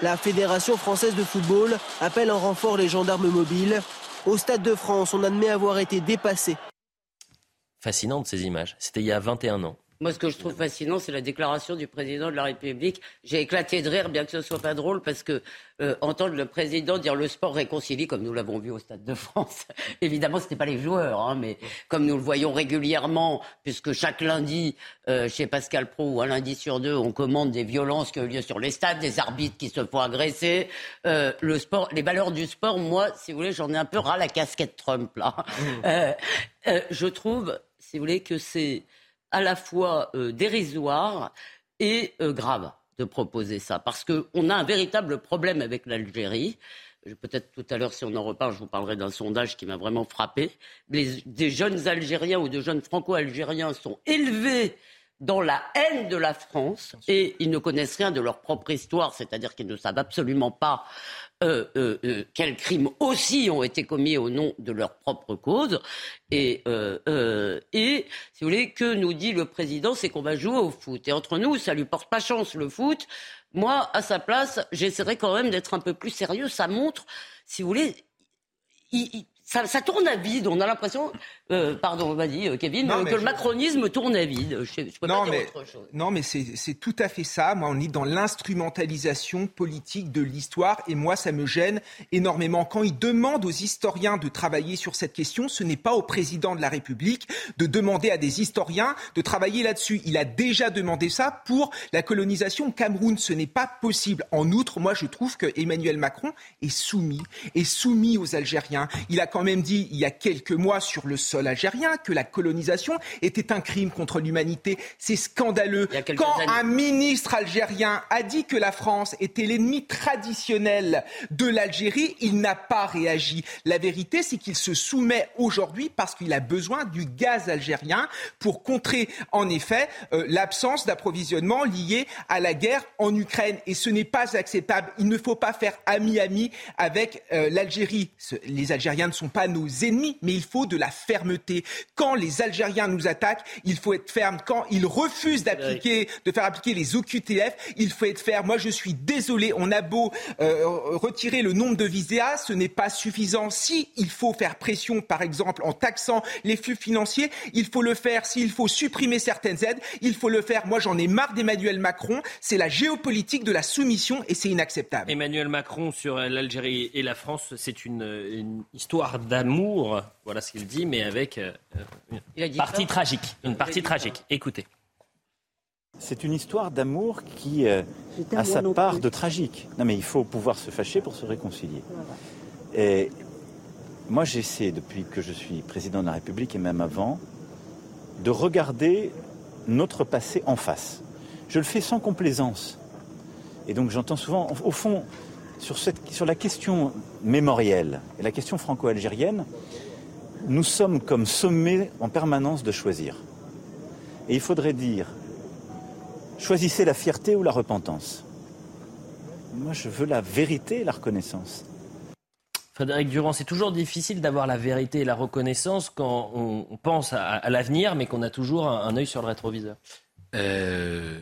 La Fédération française de football appelle en renfort les gendarmes mobiles. Au Stade de France, on admet avoir été dépassé. Fascinante ces images. C'était il y a 21 ans. Moi, ce que je trouve fascinant, c'est la déclaration du président de la République. J'ai éclaté de rire, bien que ce soit pas drôle, parce que euh, entendre le président dire le sport réconcilie, comme nous l'avons vu au Stade de France. *laughs* Évidemment, ce n'était pas les joueurs, hein, mais comme nous le voyons régulièrement, puisque chaque lundi, euh, chez Pascal Pro ou un lundi sur deux, on commande des violences qui ont lieu sur les stades, des arbitres qui se font agresser. Euh, le sport, les valeurs du sport, moi, si vous voulez, j'en ai un peu ras la casquette Trump là. Mmh. *laughs* je trouve, si vous voulez, que c'est à la fois euh, dérisoire et euh, grave de proposer ça, parce qu'on a un véritable problème avec l'Algérie. Peut-être tout à l'heure, si on en reparle, je vous parlerai d'un sondage qui m'a vraiment frappé. des jeunes Algériens ou de jeunes Franco-Algériens sont élevés dans la haine de la France et ils ne connaissent rien de leur propre histoire, c'est-à-dire qu'ils ne savent absolument pas euh, euh, euh, quels crimes aussi ont été commis au nom de leur propre cause. Et, et si vous voulez, que nous dit le président, c'est qu'on va jouer au foot. Et entre nous, ça lui porte pas chance le foot. Moi, à sa place, j'essaierai quand même d'être un peu plus sérieux. Ça montre, si vous voulez, ça, tourne à vide. On a l'impression, euh, pardon, vas-y, euh, Kevin, que le macronisme tourne à vide. Je, peux non, pas dire mais, autre chose. Non, mais c'est tout à fait ça. Moi, on est dans l'instrumentalisation politique de l'histoire, et moi, ça me gêne énormément. Quand il demande aux historiens de travailler sur cette question, ce n'est pas au président de la République de demander à des historiens de travailler là-dessus. Il a déjà demandé ça pour la colonisation au Cameroun. Ce n'est pas possible. En outre, moi, je trouve que Emmanuel Macron est soumis, est soumis aux Algériens. Il a quand même dit il y a quelques mois sur le sol algérien que la colonisation était un crime contre l'humanité. C'est scandaleux. Quand un ministre algérien a dit que la France était l'ennemi traditionnel de l'Algérie, il n'a pas réagi. La vérité, c'est qu'il se soumet aujourd'hui parce qu'il a besoin du gaz algérien pour contrer en effet euh, l'absence d'approvisionnement lié à la guerre en Ukraine. Et ce n'est pas acceptable. Il ne faut pas faire ami-ami avec euh, l'Algérie. Les Algériens ne sont pas nos ennemis, mais il faut de la fermeté. Quand les Algériens nous attaquent, il faut être ferme. Quand ils refusent d'appliquer, de faire appliquer les OQTF, il faut être ferme. Moi, je suis désolé. On a beau euh, retirer le nombre de visas, ce n'est pas suffisant. Si il faut faire pression, par exemple, en taxant les flux financiers, il faut le faire. S'il faut supprimer certaines aides, il faut le faire. Moi, j'en ai marre d'Emmanuel Macron. C'est la géopolitique de la soumission et c'est inacceptable. Emmanuel Macron sur l'Algérie et la France, c'est une, une histoire d'amour, voilà ce qu'il dit, mais avec euh, une partie tragique. Une partie tragique. Écoutez. C'est une histoire d'amour qui euh, a sa part de tragique. Non, mais il faut pouvoir se fâcher pour se réconcilier. Et moi, j'essaie, depuis que je suis président de la République et même avant, de regarder notre passé en face. Je le fais sans complaisance. Et donc, j'entends souvent, au fond, sur, cette, sur la question mémorielle et la question franco-algérienne, nous sommes comme sommés en permanence de choisir. Et il faudrait dire, choisissez la fierté ou la repentance. Moi, je veux la vérité et la reconnaissance. Frédéric Durand, c'est toujours difficile d'avoir la vérité et la reconnaissance quand on pense à, l'avenir, mais qu'on a toujours un, un, œil sur le rétroviseur. Euh,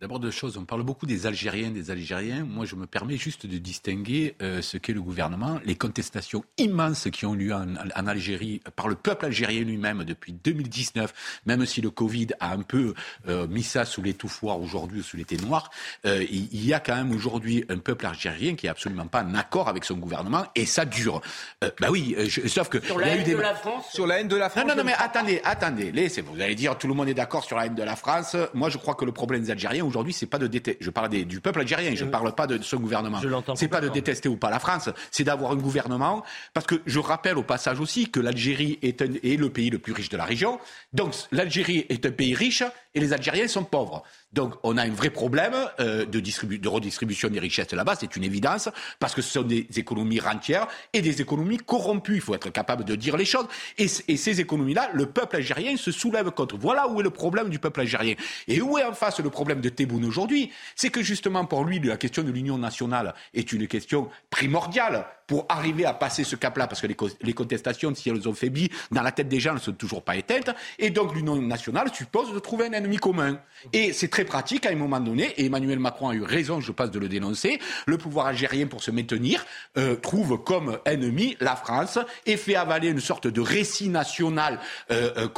D'abord deux choses. On parle beaucoup des Algériens, des Algériens. Moi, je me permets juste de distinguer euh, ce qu'est le gouvernement, les contestations immenses qui ont lieu en, en Algérie par le peuple algérien lui-même depuis 2019, même si le Covid a un peu euh, mis ça sous l'étouffoir aujourd'hui, sous l'été noir. Euh, il, y a quand même aujourd'hui un peuple algérien qui est absolument pas en accord avec son gouvernement et ça dure. Euh, bah oui, je, sauf que sur la haine de la France? Sur la haine de la France. Non, non, non, mais attendez, attendez. Laissez, vous allez dire tout le monde est d'accord sur la haine de la France. Moi, je crois que le problème des Algériens aujourd'hui, c'est pas de détester. Je parle du peuple algérien, je ne parle pas de, son gouvernement. C'est pas de détester ou pas la France, c'est d'avoir un gouvernement. Parce que je rappelle au passage aussi que l'Algérie est, est, le pays le plus riche de la région. Donc l'Algérie est un pays riche et les Algériens sont pauvres. Donc on a un vrai problème euh, de, redistribution des richesses là-bas, c'est une évidence, parce que ce sont des économies rentières et des économies corrompues. Il faut être capable de dire les choses. Et, et ces économies-là, le peuple algérien se soulève contre. Voilà où est le problème du peuple algérien. Et où est en face le problème de Tebboune aujourd'hui? C'est que justement pour lui, la question de l'union nationale est une question primordiale pour arriver à passer ce cap-là, parce que les, contestations, si elles ont faibli, dans la tête des gens, ne sont toujours pas éteintes. Et donc l'Union nationale suppose de trouver un ennemi commun. Et c'est très pratique à un moment donné, et Emmanuel Macron a eu raison, je pense, de le dénoncer. Le pouvoir algérien, pour se maintenir, euh, trouve comme ennemi la France et fait avaler une sorte de récit national euh,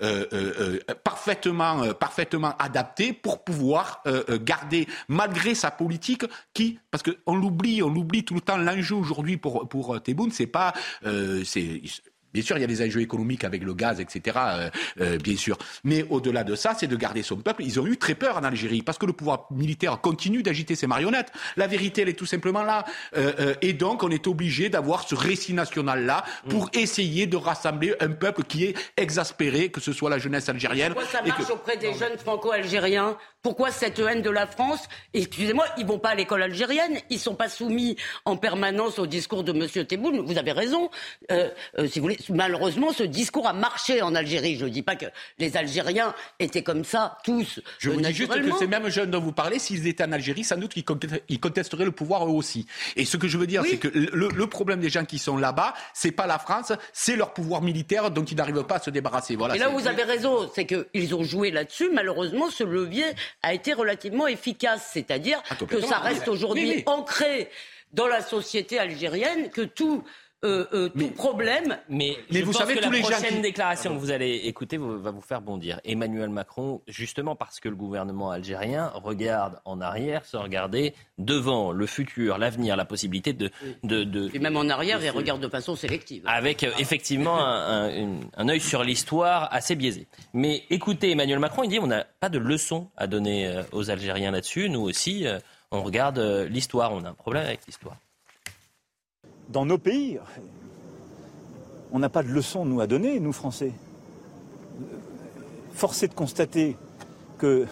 euh, parfaitement, parfaitement adapté pour pouvoir garder, malgré sa politique, qui, parce qu'on l'oublie, on l'oublie tout le temps, l'enjeu aujourd'hui pour, pour Tebboune, c'est pas. Euh, Bien sûr, il y a des enjeux économiques avec le gaz, etc. Euh, euh, bien sûr. Mais au-delà de ça, c'est de garder son peuple. Ils ont eu très peur en Algérie parce que le pouvoir militaire continue d'agiter ses marionnettes. La vérité, elle est tout simplement là. Euh, et donc, on est obligé d'avoir ce récit national-là pour mm. essayer de rassembler un peuple qui est exaspéré, que ce soit la jeunesse algérienne. Pourquoi ça marche auprès des jeunes franco-algériens? Pourquoi cette haine de la France? Excusez-moi, ils vont pas à l'école algérienne, ils sont pas soumis en permanence au discours de M. Tebboune. Vous avez raison. si vous voulez, malheureusement, ce discours a marché en Algérie. Je ne dis pas que les Algériens étaient comme ça, tous. Je vous dis juste que ces mêmes jeunes dont vous parlez, s'ils étaient en Algérie, sans doute qu'ils contesteraient le pouvoir eux aussi. Et ce que je veux dire, c'est que le, problème des gens qui sont là-bas, c'est pas la France, c'est leur pouvoir militaire dont ils n'arrivent pas à se débarrasser. Voilà, Et là, vous avez raison, c'est qu'ils ont joué là-dessus. Malheureusement, ce levier a été relativement efficace. C'est-à-dire ah, que ça reste aujourd'hui ancré dans la société algérienne, que tout euh, euh, tout problème. Mais, mais vous savez, que tous la les prochaine déclaration que vous allez écouter va vous faire bondir. Emmanuel Macron, justement parce que le gouvernement algérien regarde en arrière, se regarder devant le futur, l'avenir, la possibilité de, de, Et même en arrière, il regarde de façon sélective. Avec euh, effectivement un, un, œil sur l'histoire assez biaisé. Mais écoutez, Emmanuel Macron, il dit on n'a pas de leçon à donner aux Algériens là-dessus. Nous aussi, on regarde l'histoire. On a un problème avec l'histoire dans nos pays, on n'a pas de leçons, nous, à donner, nous, Français. Force de constater que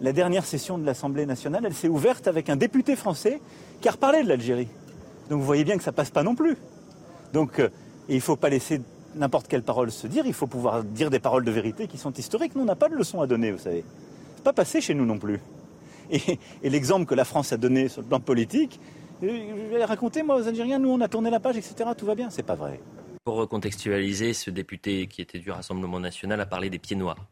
la dernière session de l'Assemblée nationale, elle s'est ouverte avec un député français qui a reparlé de l'Algérie. Donc vous voyez bien que ça passe pas non plus. Donc euh, il ne faut pas laisser n'importe quelle parole se dire, il faut pouvoir dire des paroles de vérité qui sont historiques. Nous, on n'a pas de leçons à donner, vous savez. C'est pas passé chez nous non plus. Et, et l'exemple que la France a donné sur le plan politique, je vais raconter, moi, aux Algériens, nous, on a tourné la page, etc. Tout va bien. C'est pas vrai. Pour recontextualiser, ce député qui était du Rassemblement national a parlé des pieds noirs.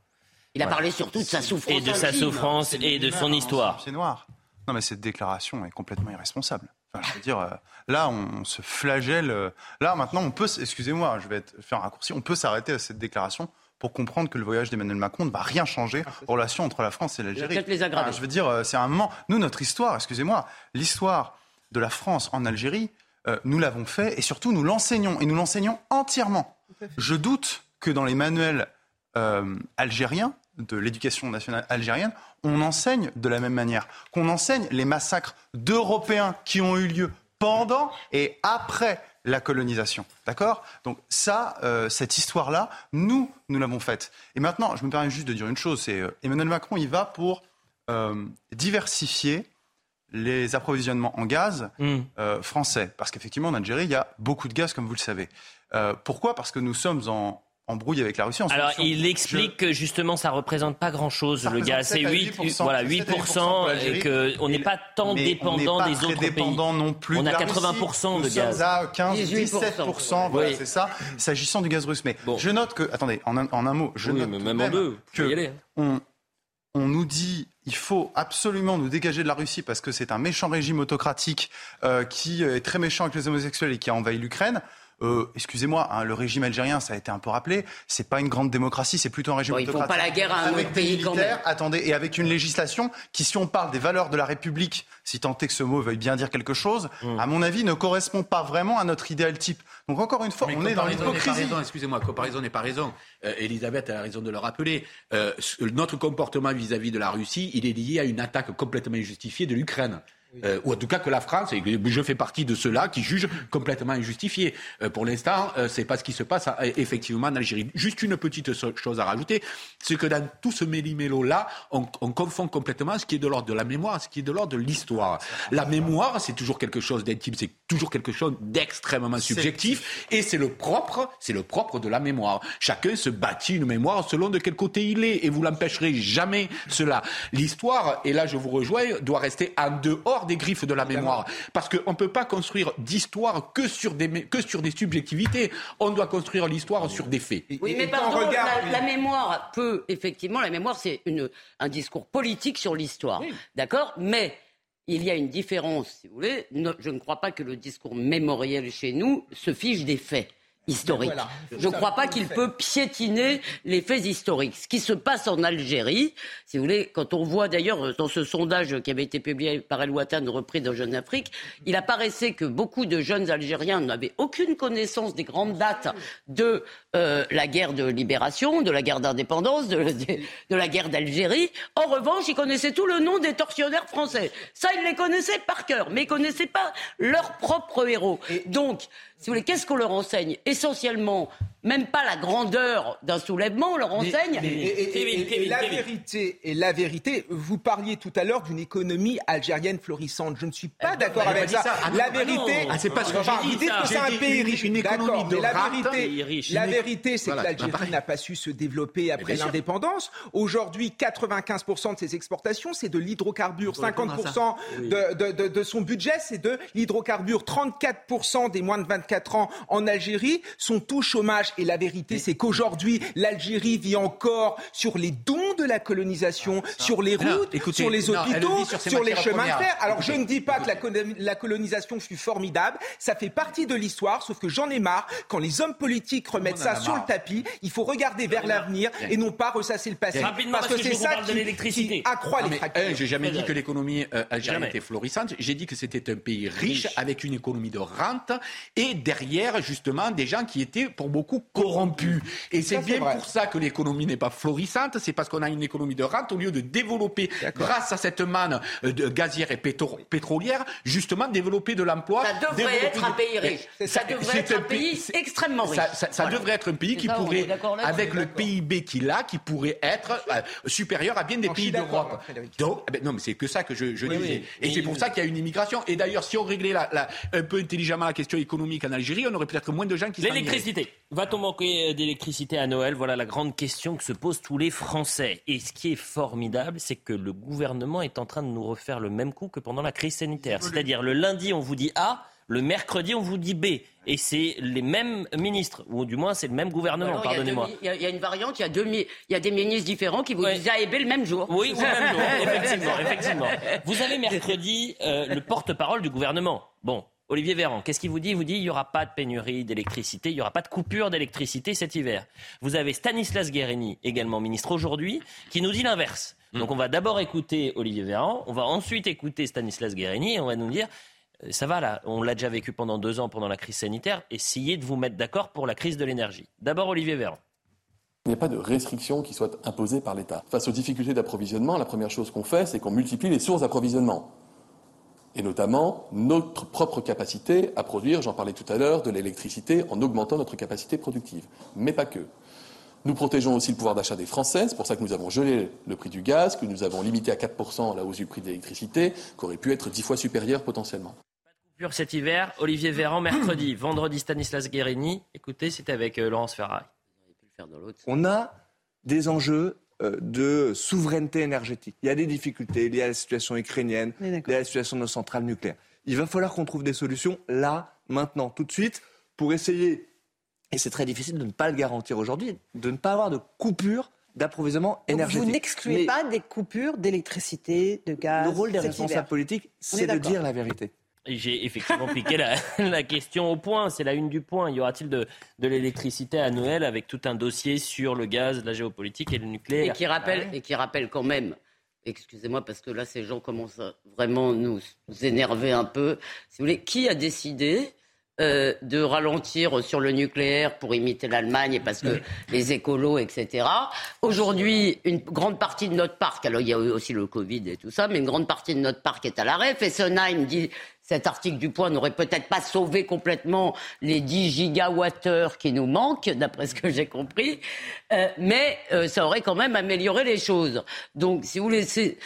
Il a parlé surtout de sa souffrance. Et de sa souffrance et de son histoire. Pieds noirs. Non, mais cette déclaration est complètement irresponsable. Enfin, je veux dire, euh, là, on se flagelle. Euh, là, maintenant, on peut, excusez-moi, je vais faire un raccourci, on peut s'arrêter à cette déclaration pour comprendre que le voyage d'Emmanuel Macron ne va rien changer ah, aux relations entre la France et l'Algérie. Peut-être les aggraver. je veux dire, euh, c'est un moment. Nous, notre histoire, excusez-moi, l'histoire de la France en Algérie, euh, nous l'avons fait et surtout nous l'enseignons et nous l'enseignons entièrement. Je doute que dans les manuels euh, algériens de l'éducation nationale algérienne, on enseigne de la même manière, qu'on enseigne les massacres d'Européens qui ont eu lieu pendant et après la colonisation. D'accord? Donc ça, euh, cette histoire-là, nous, nous l'avons faite. Et maintenant, je me permets juste de dire une chose, c'est Emmanuel Macron, il va pour diversifier les approvisionnements en gaz hmm. euh, français. Parce qu'effectivement, en Algérie, il y a beaucoup de gaz, comme vous le savez. Euh, pourquoi? Parce que nous sommes en, brouille avec la Russie. Alors, il explique que justement, ça représente pas grand-chose, le gaz. C'est 8, voilà, 8%, et qu'on n'est pas tant dépendant des autres dépendant non plus On a 80% de gaz. On a 15, 17%, voilà, c'est ça, s'agissant du gaz russe. Mais je note que, attendez, en un, en un mot, je note même, en deux, que on, on nous dit il faut absolument nous dégager de la Russie parce que c'est un méchant régime autocratique euh, qui est très méchant avec les homosexuels et qui a envahi l'Ukraine. Euh, excusez-moi, hein, le régime algérien, ça a été un peu rappelé, c'est pas une grande démocratie, c'est plutôt un régime autocratique. Ils font pas la guerre à un autre pays quand même. Attendez, et avec une législation qui, si on parle des valeurs de la République, si tant est que ce mot veuille bien dire quelque chose, hmm. à mon avis, ne correspond pas vraiment à notre idéal type. Donc encore une fois, on est dans l'hypocrisie. Excusez-moi, comparaison n'est pas raison. Euh, Elisabeth a raison de le rappeler. Euh, notre comportement vis-à-vis -vis de la Russie, il est lié à une attaque complètement injustifiée de l'Ukraine. Euh, ou en tout cas que la France, et je fais partie de ceux-là qui jugent complètement injustifié. Euh, pour l'instant, euh, c'est pas ce qui se passe effectivement en Algérie. Juste une petite chose à rajouter, c'est que dans tout ce méli-mélo-là, on, on, confond complètement ce qui est de l'ordre de la mémoire, ce qui est de l'ordre de l'histoire. La mémoire, c'est toujours quelque chose d'intime, c'est toujours quelque chose d'extrêmement subjectif, et c'est le propre, c'est le propre de la mémoire. Chacun se bâtit une mémoire selon de quel côté il est, et vous l'empêcherez jamais cela. L'histoire, et là je vous rejoins, doit rester en dehors des griffes de la mémoire. Parce qu'on ne peut pas construire d'histoire que, sur des, que sur des subjectivités. On doit construire l'histoire sur des faits. Oui, mais pardon, la, mémoire peut, effectivement, la mémoire, c'est un discours politique sur l'histoire. D'accord? Mais il y a une différence, si vous voulez. je ne crois pas que le discours mémoriel chez nous se fiche des faits historique. Je ne crois pas qu'il peut piétiner les faits historiques. Ce qui se passe en Algérie, si vous voulez, quand on voit d'ailleurs dans ce sondage qui avait été publié par El Ouattane, repris dans Jeune Afrique, il apparaissait que beaucoup de jeunes Algériens n'avaient aucune connaissance des grandes dates de euh, la guerre de libération, de la guerre d'indépendance, de, de, la guerre d'Algérie. En revanche, ils connaissaient tout le nom des tortionnaires français. Ça, ils les connaissaient par cœur, mais ils connaissaient pas leurs propres héros. Donc, si vous voulez, qu'est-ce qu'on leur enseigne? Essentiellement, même pas la grandeur d'un soulèvement, on leur enseigne. et, la vérité, et la vérité, vous parliez tout à l'heure d'une économie algérienne florissante. Je ne suis pas eh, d'accord avec ça. la vérité, ah, c'est pas ce que dites que c'est un pays riche, une économie de la vérité, la vérité, c'est que l'Algérie n'a pas su se développer après l'indépendance. Aujourd'hui, 95% de ses exportations, c'est de l'hydrocarbure. 50% de, de, de son budget, c'est de l'hydrocarbure. 34% des moins de 24 4 ans en Algérie sont tout chômage. Et la vérité, c'est qu'aujourd'hui, l'Algérie vit encore sur les dons de la colonisation, sur les routes, sur les hôpitaux, sur, les chemins de fer. Alors je ne dis pas que la, colonisation fut formidable, ça fait partie de l'histoire, sauf que j'en ai marre. Quand les hommes politiques remettent ça sur le tapis, il faut regarder vers l'avenir et non pas ressasser le passé. parce, que, c'est ça qui, accroît les fractures. J'ai jamais dit que l'économie euh, algérienne était florissante. J'ai dit que c'était un pays riche, avec une économie de rente et derrière, justement, des gens qui étaient pour beaucoup corrompus. Et c'est bien pour ça que l'économie n'est pas florissante, c'est parce qu'on a une économie de rente au lieu de développer, grâce à cette manne euh, de gazière et pétrolière, justement développer de l'emploi. Ça devrait être un pays riche. Ça, devrait être un pays extrêmement riche. Ça, devrait être un pays qui pourrait, avec le PIB qu'il a, qui pourrait être euh, supérieur à bien des pays d'Europe. Donc, eh ben, non, mais c'est que ça que je, disais. Et c'est pour ça qu'il y a une immigration. Et d'ailleurs, si on réglait un peu intelligemment la question économique en Algérie, on aurait peut-être moins de gens qui L'électricité. Va-t-on manquer d'électricité à Noël? Voilà la grande question que se posent tous les Français. Et ce qui est formidable, c'est que le gouvernement est en train de nous refaire le même coup que pendant la crise sanitaire. C'est-à-dire le lundi, on vous dit A, le mercredi, on vous dit B. Et c'est les mêmes ministres, ou du moins c'est le même gouvernement, pardonnez-moi. Il y, a une variante, il y a, deux, il y a des ministres différents qui vous disent A et B le même jour. Oui, le même jour, *laughs* effectivement, effectivement. Vous avez mercredi euh, le porte-parole du gouvernement. Bon, Olivier Véran, qu'est-ce qu'il vous dit? Il vous dit il n'y aura pas de pénurie d'électricité, il n'y aura pas de coupure d'électricité cet hiver. Vous avez Stanislas Guérini, également ministre aujourd'hui, qui nous dit l'inverse. Hmm. Donc on va d'abord écouter Olivier Véran, on va ensuite écouter Stanislas Guérini et on va nous dire euh, ça va là, on l'a déjà vécu pendant deux ans pendant la crise sanitaire, essayez de vous mettre d'accord pour la crise de l'énergie. D'abord Olivier Véran. Il n'y a pas de restriction qui soit imposée par l'État. Face aux difficultés d'approvisionnement, la première chose qu'on fait, c'est qu'on multiplie les sources d'approvisionnement et notamment notre propre capacité à produire, j'en parlais tout à l'heure, de l'électricité en augmentant notre capacité productive. Mais pas que. Nous protégeons aussi le pouvoir d'achat des Français, c'est pour ça que nous avons gelé le prix du gaz, que nous avons limité à 4% la hausse du prix de l'électricité, qui aurait pu être dix fois supérieure potentiellement. Pas de coupure cet hiver, Olivier Véran mercredi, *clears throat* vendredi Stanislas Guérini. Écoutez, c'était avec euh, Laurence Ferrari. On a des enjeux de souveraineté énergétique. Il y a des difficultés liées à la situation ukrainienne, liées à la situation de nos centrales nucléaires. Il va falloir qu'on trouve des solutions là, maintenant, tout de suite, pour essayer, et c'est très difficile de ne pas le garantir aujourd'hui, de ne pas avoir de coupure d'approvisionnement énergétique. Vous n'excluez pas des coupures d'électricité, de gaz Le rôle des responsables politiques, c'est de dire la vérité. J'ai effectivement *laughs* piqué la, question au point. C'est la une du point. Y aura-t-il de, l'électricité à Noël avec tout un dossier sur le gaz, la géopolitique et le nucléaire Et qui rappelle, et qui rappelle quand même, excusez-moi parce que là ces gens commencent à vraiment nous, énerver un peu. Si vous voulez, qui a décidé euh, de ralentir sur le nucléaire pour imiter l'Allemagne et parce que les écolos, etc. Aujourd'hui, une grande partie de notre parc, alors il y a eu aussi le Covid et tout ça, mais une grande partie de notre parc est à l'arrêt. Fessenheim dit cet article du point n'aurait peut-être pas sauvé complètement les 10 gigawattheures qui nous manquent, d'après ce que j'ai compris, euh, mais euh, ça aurait quand même amélioré les choses. Donc, si vous voulez, ces,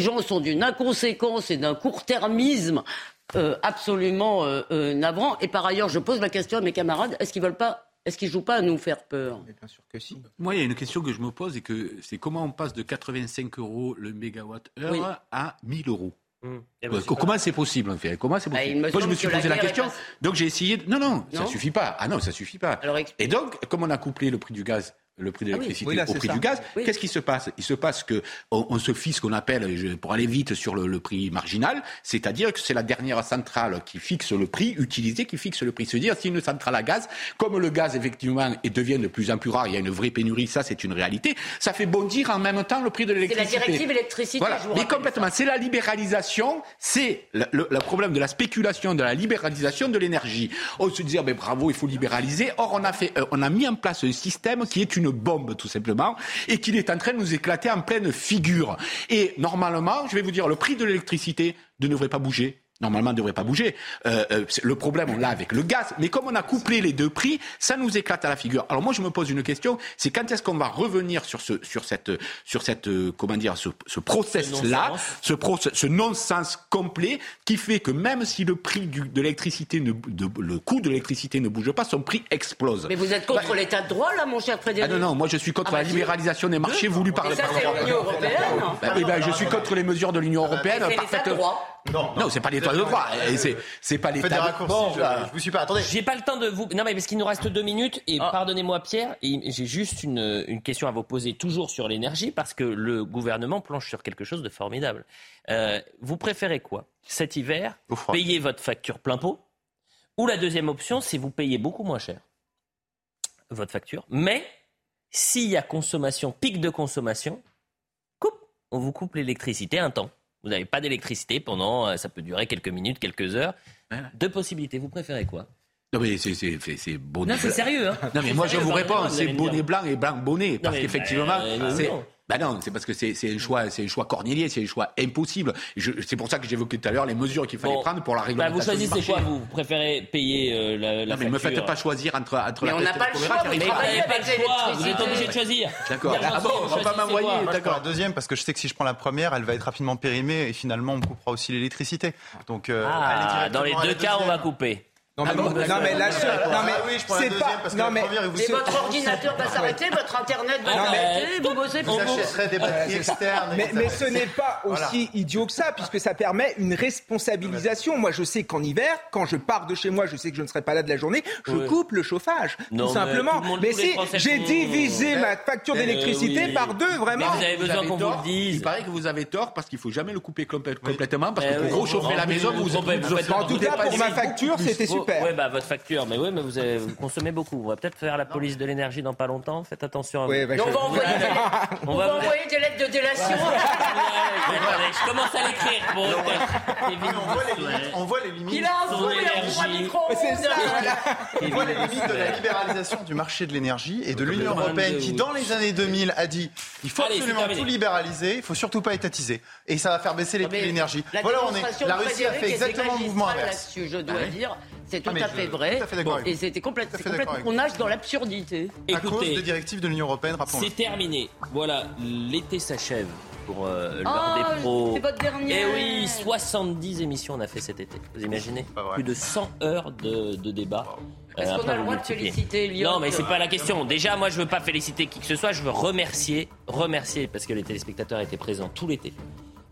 gens sont d'une inconséquence et d'un court-termisme euh, absolument euh, euh, navrant. Et par ailleurs, je pose la question à mes camarades est-ce qu'ils veulent pas est-ce qu'ils jouent pas à nous faire peur? Bien sûr que si. Moi, il y a une question que je me pose et que c'est comment on passe de 85 euros le mégawatt-heure Oui. à 1000 euros? Eh ben, Comment c'est possible en fait? Comment c'est Bah, possible Moi je me suis que posé la question, donc j'ai essayé. De... Non, non, ça Non suffit pas. Ah non, ça suffit pas. Alors. Et donc, comme on a couplé le prix du gaz, le prix de Ah oui. l'électricité Oui, là, au prix ça. du gaz, Oui. qu'est-ce qui se passe? Il se passe que on, on se fixe ce qu'on appelle, pour aller vite sur le, le prix marginal, c'est-à-dire que c'est la dernière centrale qui fixe le prix utilisé, qui fixe le prix. C'est-à-dire si une centrale à gaz, comme le gaz effectivement et devient de plus en plus rare, il y a une vraie pénurie, ça c'est une réalité, ça fait bondir en même temps le prix de C'est la l'électricité. directive électricité, Voilà. Mais complètement, c'est la libéralisation, c'est le, le- le problème de la spéculation, de la libéralisation de l'énergie. On se disait, ben, bravo, il faut libéraliser. Or, on a, fait, euh, on a mis en place un système qui est une bombe, tout simplement, et qui est en train de nous éclater en pleine figure. Et normalement, je vais vous dire, le prix de l'électricité ne devrait pas bouger. Normalement, ne devrait pas bouger. Euh, euh, le problème, on l'a avec le gaz. Mais comme on a couplé les deux prix, ça nous éclate à la figure. Alors moi, je me pose une question, c'est quand est-ce qu'on va revenir sur ce, sur cette, sur cette, euh, comment dire, ce, ce process-là, non-sens. ce, process- ce non-sens complet qui fait que même si le prix du- de l'électricité, ne, de- le coût de l'électricité ne bouge pas, son prix explose. Mais vous êtes contre l'état de droit, là, mon cher Ah Frédéric non, non, moi je suis contre Ah bah la si. libéralisation des marchés voulus par le ça, c'est l'Union européenne. Ben, eh ben, je suis contre les mesures de l'Union européenne. C'est l'état de parfaitement- droit. Non, Non, c'est pas l'état de droit. C'est, pas des de raccourcis, Bon, je, je vous suis pas. Attendez. J'ai pas le temps de vous. Non, mais parce qu'il nous reste deux minutes. Et Ah. pardonnez-moi, Pierre, j'ai juste une, une question à vous poser, toujours sur l'énergie, parce que le gouvernement planche sur quelque chose de formidable. Euh, vous préférez quoi? Cet hiver, payer votre facture plein pot? Ou la deuxième option, c'est vous payer beaucoup moins cher? Votre facture. Mais s'il y a consommation, pic de consommation, coupe, on vous coupe l'électricité un temps. Vous n'avez pas d'électricité pendant, euh, ça peut durer quelques minutes, quelques heures. Voilà. Deux possibilités. Vous préférez quoi? Non, mais c'est, c'est, c'est, bonnet Non, c'est sérieux. Hein. Non, mais moi, je vous réponds, c'est bonnet blanc et blanc bonnet. Parce qu'effectivement, bah, c'est. Non. Bah non, c'est parce que c'est, c'est un choix, c'est un choix cornélier, c'est un choix impossible. Je- c'est pour ça que j'évoquais tout à l'heure les mesures qu'il fallait Bon. prendre pour la Bah, réglementation. vous choisissez quoi vous Vous préférez payer euh, la, la Non, mais me facture faites pas choisir entre, entre Mais la on n'a pas le choix, Mais vous n'avez pas. le choix. Vous êtes obligé de choisir. D'accord. Ah bon, on va pas m'envoyer, la D'accord. deuxième parce que je sais que si je prends la première, elle va être rapidement périmée et finalement on me coupera aussi l'électricité. Donc, euh, Ah, dans les deux cas, on va couper. Non, mais, Ah bon, non, mais la seule. Non, mais Ah oui, je prends la c'est deuxième pas. parce que non, la mais première, vous Et c'est- votre ordinateur va s'arrêter, votre internet va Non, mais- s'arrêter, vous bossez Vous plus. achèterez des batteries externes. Mais, ce n'est pas aussi idiot que ça, puisque ça permet une responsabilisation. Moi, je sais qu'en hiver, quand je pars de chez moi, je sais que je ne serai pas là de la journée, je Oui. coupe le chauffage, Non, tout mais simplement. tout Mais si j'ai divisé Eh, ma facture eh, d'électricité par deux, vraiment. Mais vous avez besoin qu'on vous le dise. Il paraît que vous avez tort parce qu'il faut jamais le couper complè- complètement parce Eh que oui. pour rechauffer la En maison, vous, vous vous, vous vous faites- En tout cas, pour ma Vous- facture, c'était vous- super. Ouais, bah votre facture. Mais oui, mais vous, avez- vous consommez beaucoup. On va peut-être faire la police de l'énergie dans pas longtemps. Faites attention à vous. Bah, on va envoyer, On on va va vous- envoyer des lettres de délation. *laughs* Je commence à l'écrire pour Mais on voit les limites. On voit les limites. Il a un Son fou et un énergie. froid micro. C'est ça, voilà. On voit les limites de la libéralisation du marché de l'énergie et de l'Union européenne 22 qui, dans les années 2000, a dit il faut absolument tout libéraliser, il faut surtout pas étatiser. Et ça va faire baisser les prix de l'énergie. La Voilà, on est. La Russie a fait exactement le mouvement inverse. je dois Ah oui. dire. C'est tout Ah, à fait vrai. tout à fait avec Et c'était complète- complètement. On nage dans l'absurdité. À cause des directives de l'Union européenne, rappelons-le. c'est terminé. Voilà, l'été s'achève pour euh, l'heure Ah, des pros. c'est votre dernière. Eh oui, 70 émissions on a fait cet été. Vous imaginez vrai. Plus de 100 heures de, de débat. Est-ce qu'on après, a le vous droit de féliciter Lyon Non, mais c'est pas la question. Déjà, moi, je veux pas féliciter qui que ce soit. Je veux remercier, remercier, parce que les téléspectateurs étaient présents tout l'été.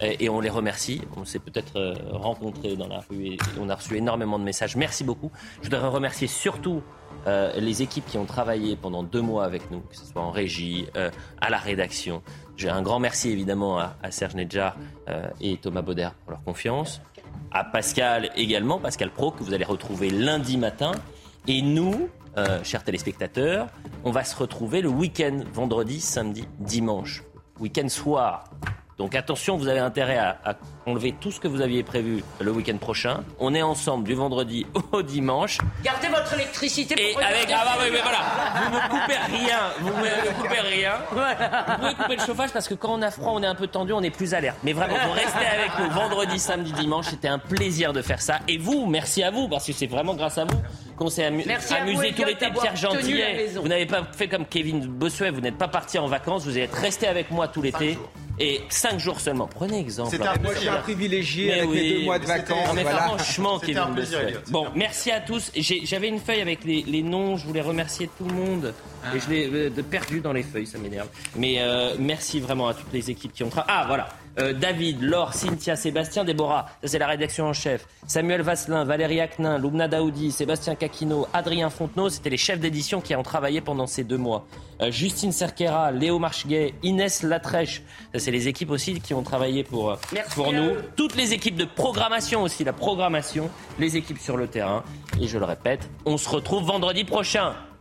Et, et on les remercie. On s'est peut-être euh, rencontrés dans la rue et on a reçu énormément de messages. Merci beaucoup. Je voudrais remercier surtout euh, les équipes qui ont travaillé pendant deux mois avec nous, que ce soit en régie, euh, à la rédaction. J'ai un grand merci évidemment à, Serge Nedjar euh, et Thomas Bauder pour leur confiance. À Pascal également, Pascal Pro, que vous allez retrouver lundi matin. Et nous, euh, chers téléspectateurs, on va se retrouver le week-end, vendredi, samedi, dimanche. Week-end soir. Donc attention, vous avez intérêt à, à enlever tout ce que vous aviez prévu le week-end prochain. On est ensemble du vendredi *laughs* au dimanche. Gardez votre électricité pour Et avec ah bah oui, mais voilà, vous ne coupez rien, vous ne coupez rien. Vous pouvez couper le chauffage parce que quand on a froid, on est un peu tendu, on est plus alerte. Mais vraiment, vous restez avec nous vendredi, samedi, dimanche. C'était un plaisir de faire ça. Et vous, merci à vous parce que c'est vraiment grâce à vous qu'on s'est amu- Merci à vous, amusé tout l'été. Pierre Gentillet, vous n'avez pas fait comme Kevin Bossuet, vous n'êtes pas parti en vacances, vous êtes resté avec moi tout l'été. Et cinq jours seulement. Prenez exemple. C'était un Moi, je suis un privilégié Mais avec oui, les deux mois de vacances. Non, mais voilà. franchement, Kevin Bossuet. Bon, merci à tous. J'avais une feuille avec les, les noms. Je voulais remercier tout le monde. Et je l'ai euh, perdu dans les feuilles, ça m'énerve. Mais euh, merci vraiment à toutes les équipes qui ont travaillé. Ah, voilà. Euh, David, Laure, Cynthia, Sébastien, Déborah, ça c'est la rédaction en chef. Samuel Vasselin, Valérie Aknin, Loubna Daoudi, Sébastien Caquino, Adrien Fontenot, c'était les chefs d'édition qui ont travaillé pendant ces deux mois. Justine Cerquera, Léo Marcheguet, Inès Latrèche, ça c'est les équipes aussi qui ont travaillé pour, Merci pour nous. eux. Toutes les équipes de programmation aussi, la programmation, les équipes sur le terrain. Et je le répète, on se retrouve vendredi prochain.